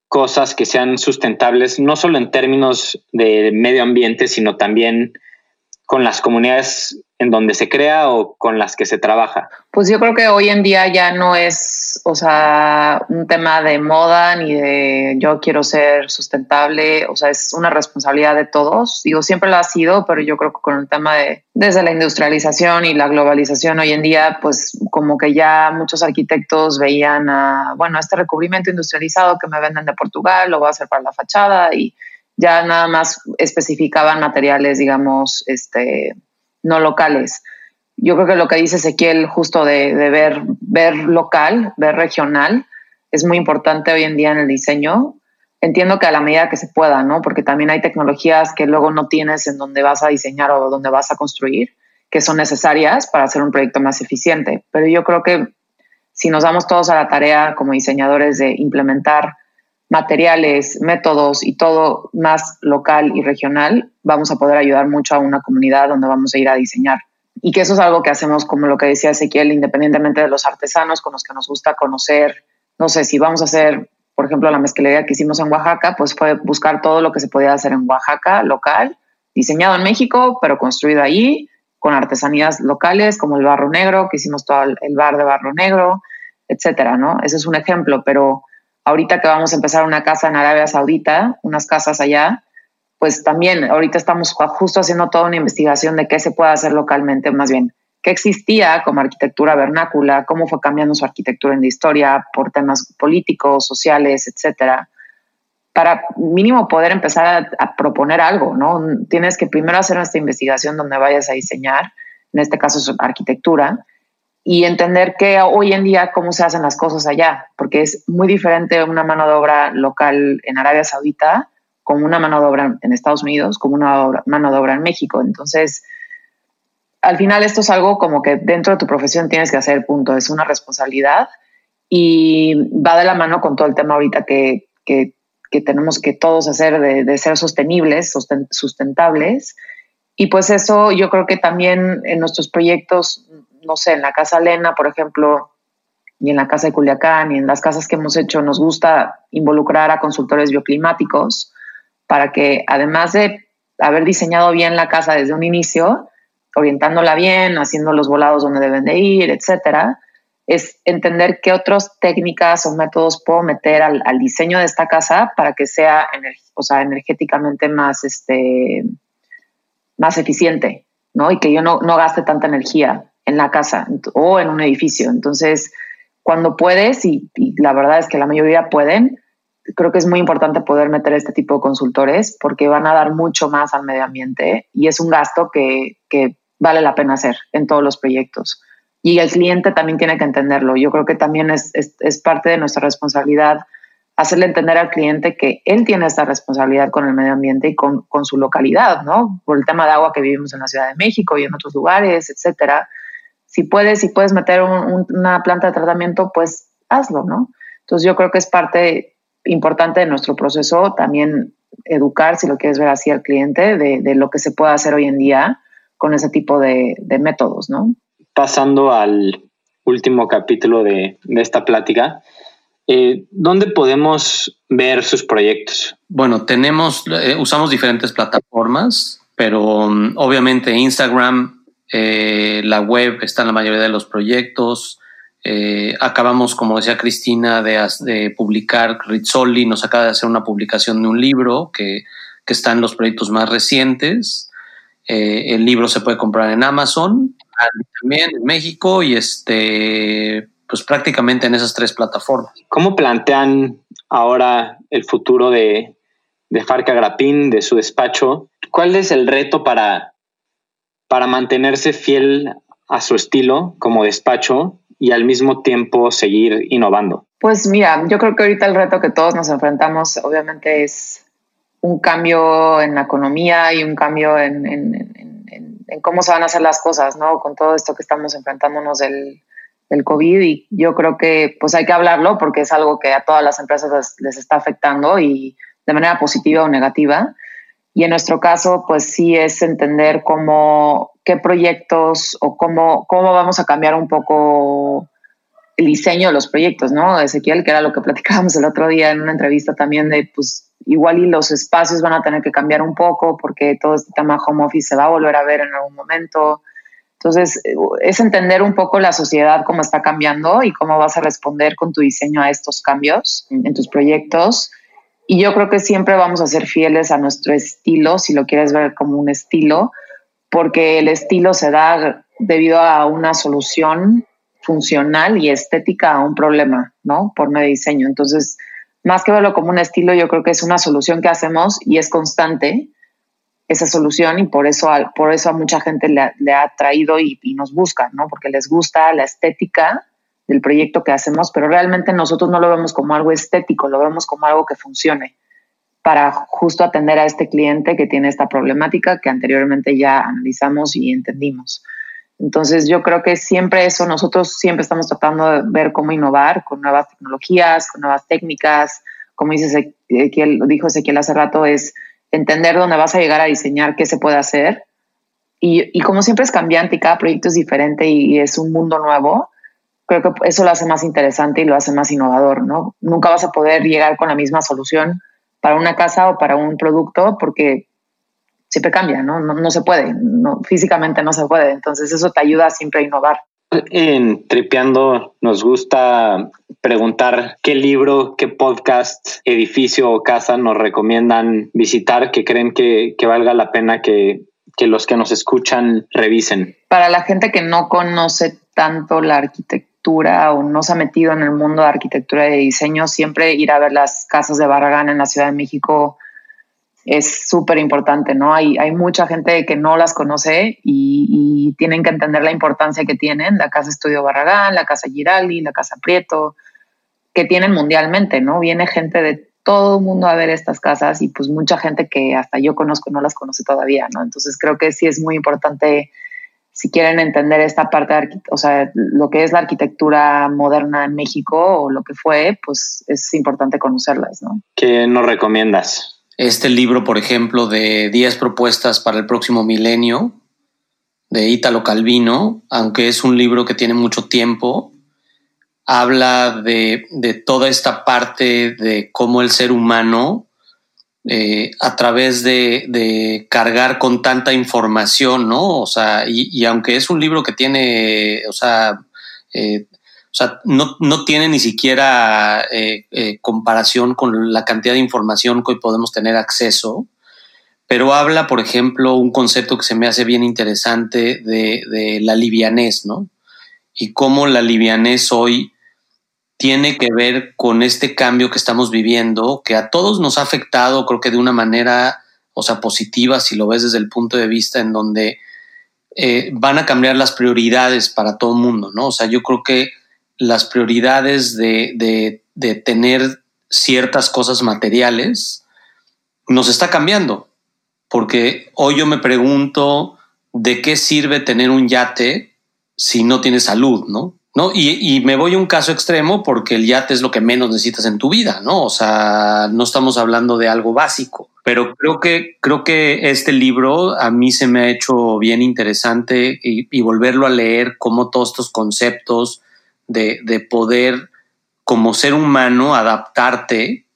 cosas que sean sustentables, no solo en términos de medio ambiente, sino también con las comunidades en donde se crea o con las que se trabaja? Pues yo creo que hoy en día ya no es, o sea, un tema de moda ni de yo quiero ser sustentable, o sea, es una responsabilidad de todos. Digo, siempre lo ha sido, pero yo creo que con el tema de desde la industrialización y la globalización hoy en día, pues como que ya muchos arquitectos veían a, bueno, este recubrimiento industrializado que me venden de Portugal, lo voy a hacer para la fachada y ya nada más especificaban materiales, digamos, este, no locales. Yo creo que lo que dice Ezequiel justo de, ver, ver local, ver regional, es muy importante hoy en día en el diseño. Entiendo que a la medida que se pueda, ¿no? Porque también hay tecnologías que luego no tienes en donde vas a diseñar o donde vas a construir, que son necesarias para hacer un proyecto más eficiente. Pero yo creo que si nos damos todos a la tarea como diseñadores de implementar materiales, métodos y todo más local y regional, vamos a poder ayudar mucho a una comunidad donde vamos a ir a diseñar. Y que eso es algo que hacemos, como lo que decía Ezequiel, independientemente de los artesanos con los que nos gusta conocer. No sé, si vamos a hacer, por ejemplo, la mezclería que hicimos en Oaxaca, pues fue buscar todo lo que se podía hacer en Oaxaca, local, diseñado en México, pero construido allí, con artesanías locales, como el barro negro, que hicimos todo el bar de barro negro, etcétera, ¿no? Ese es un ejemplo, pero ahorita que vamos a empezar una casa en Arabia Saudita, unas casas allá, pues también ahorita estamos justo haciendo toda una investigación de qué se puede hacer localmente, más bien, qué existía como arquitectura vernácula, cómo fue cambiando su arquitectura en la historia por temas políticos, sociales, etcétera, para mínimo poder empezar a, proponer algo, ¿no? Tienes que primero hacer esta investigación donde vayas a diseñar, en este caso arquitectura, y entender que hoy en día cómo se hacen las cosas allá, porque es muy diferente una mano de obra local en Arabia Saudita como una mano de obra en Estados Unidos, como una mano de obra en México. Entonces, al final esto es algo como que dentro de tu profesión tienes que hacer, punto, es una responsabilidad y va de la mano con todo el tema ahorita que, que, que tenemos que todos hacer de, de ser sostenibles, sustentables. Y pues eso yo creo que también en nuestros proyectos no sé, en la Casa Lena, por ejemplo, y en la Casa de Culiacán y en las casas que hemos hecho, nos gusta involucrar a consultores bioclimáticos para que además de haber diseñado bien la casa desde un inicio, orientándola bien, haciendo los volados donde deben de ir, etcétera, es entender qué otras técnicas o métodos puedo meter al, diseño de esta casa para que sea, o sea energéticamente más, este, más eficiente, ¿no? Y que yo no, no gaste tanta energía en la casa o en un edificio. Entonces, cuando puedes, y, la verdad es que la mayoría pueden, creo que es muy importante poder meter este tipo de consultores porque van a dar mucho más al medio ambiente y es un gasto que, que vale la pena hacer en todos los proyectos. y el cliente también tiene que entenderlo. Yo creo que también es, es, parte de nuestra responsabilidad hacerle entender al cliente que él tiene esta responsabilidad con el medio ambiente y con, con, su localidad, ¿no? Por el tema de agua que vivimos en la Ciudad de México y en otros lugares, etcétera. Si puedes, si puedes meter una planta de tratamiento, pues hazlo, ¿no? Entonces yo creo que es parte importante de nuestro proceso también educar, si lo quieres ver así, al cliente de, de lo que se puede hacer hoy en día con ese tipo de, de métodos, ¿no? pasando al último capítulo de, esta plática, eh, ¿dónde podemos ver sus proyectos? Bueno, tenemos, eh, usamos diferentes plataformas, pero um, obviamente Instagram, eh, la web está en la mayoría de los proyectos. acabamos, como decía Cristina, de, publicar, Rizzoli nos acaba de hacer una publicación de un libro que, que está en los proyectos más recientes. el libro se puede comprar en Amazon también en México y este, pues prácticamente en esas tres plataformas. ¿Cómo plantean ahora el futuro de, de Farca Grapín, de su despacho? ¿Cuál es el reto para, para mantenerse fiel a su estilo como despacho y al mismo tiempo seguir innovando? Pues mira, yo creo que ahorita el reto que todos nos enfrentamos obviamente es un cambio en la economía y un cambio en, en cómo se van a hacer las cosas, ¿no? Con todo esto que estamos enfrentándonos del, del COVID y yo creo que pues hay que hablarlo porque es algo que a todas las empresas les, está afectando y de manera positiva o negativa. Y en nuestro caso, pues sí es entender cómo, qué proyectos o cómo, cómo vamos a cambiar un poco el diseño de los proyectos, ¿no? Ezequiel, que era lo que platicábamos el otro día en una entrevista también de, pues, igual y los espacios van a tener que cambiar un poco porque todo este tema home office se va a volver a ver en algún momento. Entonces, es entender un poco la sociedad, cómo está cambiando y cómo vas a responder con tu diseño a estos cambios en tus proyectos. Y yo creo que siempre vamos a ser fieles a nuestro estilo, si lo quieres ver como un estilo, porque el estilo se da debido a una solución funcional y estética a un problema, ¿no? Por medio de diseño. Entonces, más que verlo como un estilo, yo creo que es una solución que hacemos y es constante esa solución y por eso, por eso a mucha gente le ha, traído y, nos busca, ¿no? Porque les gusta la estética del proyecto que hacemos, pero realmente nosotros no lo vemos como algo estético, lo vemos como algo que funcione para justo atender a este cliente que tiene esta problemática que anteriormente ya analizamos y entendimos. Entonces yo creo que siempre eso, nosotros siempre estamos tratando de ver cómo innovar con nuevas tecnologías, con nuevas técnicas, como dice Ezequiel, dijo Ezequiel hace rato, es entender dónde vas a llegar a diseñar qué se puede hacer. Y, y como siempre es cambiante y cada proyecto es diferente y, es un mundo nuevo, creo que eso lo hace más interesante y lo hace más innovador, ¿no? Nunca vas a poder llegar con la misma solución para una casa o para un producto porque siempre cambia, ¿no? No, se puede, no, físicamente no se puede. Entonces eso te ayuda siempre a innovar. En Tripeando nos gusta preguntar qué libro, qué podcast, edificio o casa nos recomiendan visitar que creen que, que valga la pena que, que los que nos escuchan revisen. Para la gente que no conoce tanto la arquitectura o no se ha metido en el mundo de arquitectura y de diseño, siempre ir a ver las casas de Barragán en la Ciudad de México es súper importante, ¿no? Hay, mucha gente que no las conoce y, tienen que entender la importancia que tienen, la Casa Estudio Barragán, la Casa Giraldi, la Casa Prieto, que tienen mundialmente, ¿no? Viene gente de todo el mundo a ver estas casas y pues mucha gente que hasta yo conozco no las conoce todavía, ¿no? Entonces creo que sí es muy importante si quieren entender esta parte, de o sea, lo que es la arquitectura moderna en México o lo que fue, pues es importante conocerlas, ¿no? ¿Qué nos recomiendas? Este libro, por ejemplo, de 10 propuestas para el próximo milenio, de Ítalo Calvino, aunque es un libro que tiene mucho tiempo, habla de, toda esta parte de cómo el ser humano, eh, a través de, cargar con tanta información, ¿no? O sea, y, aunque es un libro que tiene, o sea, eh, o sea, no, no tiene ni siquiera eh, comparación con la cantidad de información que hoy podemos tener acceso, pero habla, por ejemplo, un concepto que se me hace bien interesante de, la livianez, ¿no? Y cómo la livianez hoy tiene que ver con este cambio que estamos viviendo, que a todos nos ha afectado, creo que de una manera, o sea, positiva, si lo ves desde el punto de vista en donde eh, van a cambiar las prioridades para todo el mundo, ¿no? O sea, yo creo que las prioridades de, de tener ciertas cosas materiales nos está cambiando, porque hoy yo me pregunto de qué sirve tener un yate si no tienes salud, ¿no? ¿No? Y, me voy a un caso extremo porque el yate es lo que menos necesitas en tu vida, ¿no? O sea, no estamos hablando de algo básico, pero creo que, creo que este libro a mí se me ha hecho bien interesante y, volverlo a leer como todos estos conceptos de, de poder como ser humano adaptarte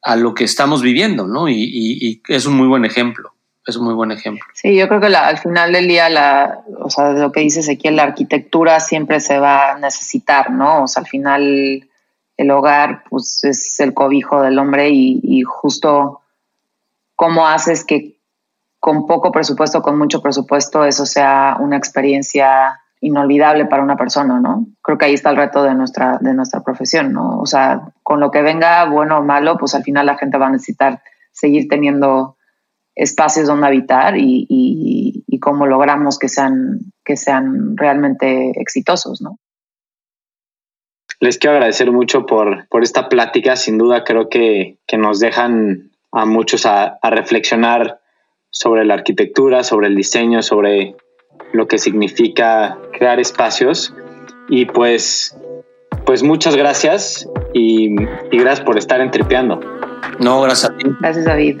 a lo que estamos viviendo, ¿no? y es un muy buen ejemplo es un muy buen ejemplo. Sí, yo creo que al final del día, la, o sea, lo que dices aquí, la arquitectura siempre se va a necesitar, ¿no? O sea, al final el hogar, pues es el cobijo del hombre y, justo cómo haces que con poco presupuesto, con mucho presupuesto, eso sea una experiencia inolvidable para una persona, ¿no? Creo que ahí está el reto de nuestra, de nuestra profesión, ¿no? O sea, con lo que venga, bueno o malo, pues al final la gente va a necesitar seguir teniendo espacios donde habitar y, cómo logramos que sean, que sean realmente exitosos, ¿no? Les quiero agradecer mucho por, por esta plática. Sin duda creo que, nos dejan a muchos a, reflexionar sobre la arquitectura, sobre el diseño, sobre lo que significa crear espacios. Y pues, pues muchas gracias y, y gracias por estar entripeando. No, gracias a ti. Gracias, David.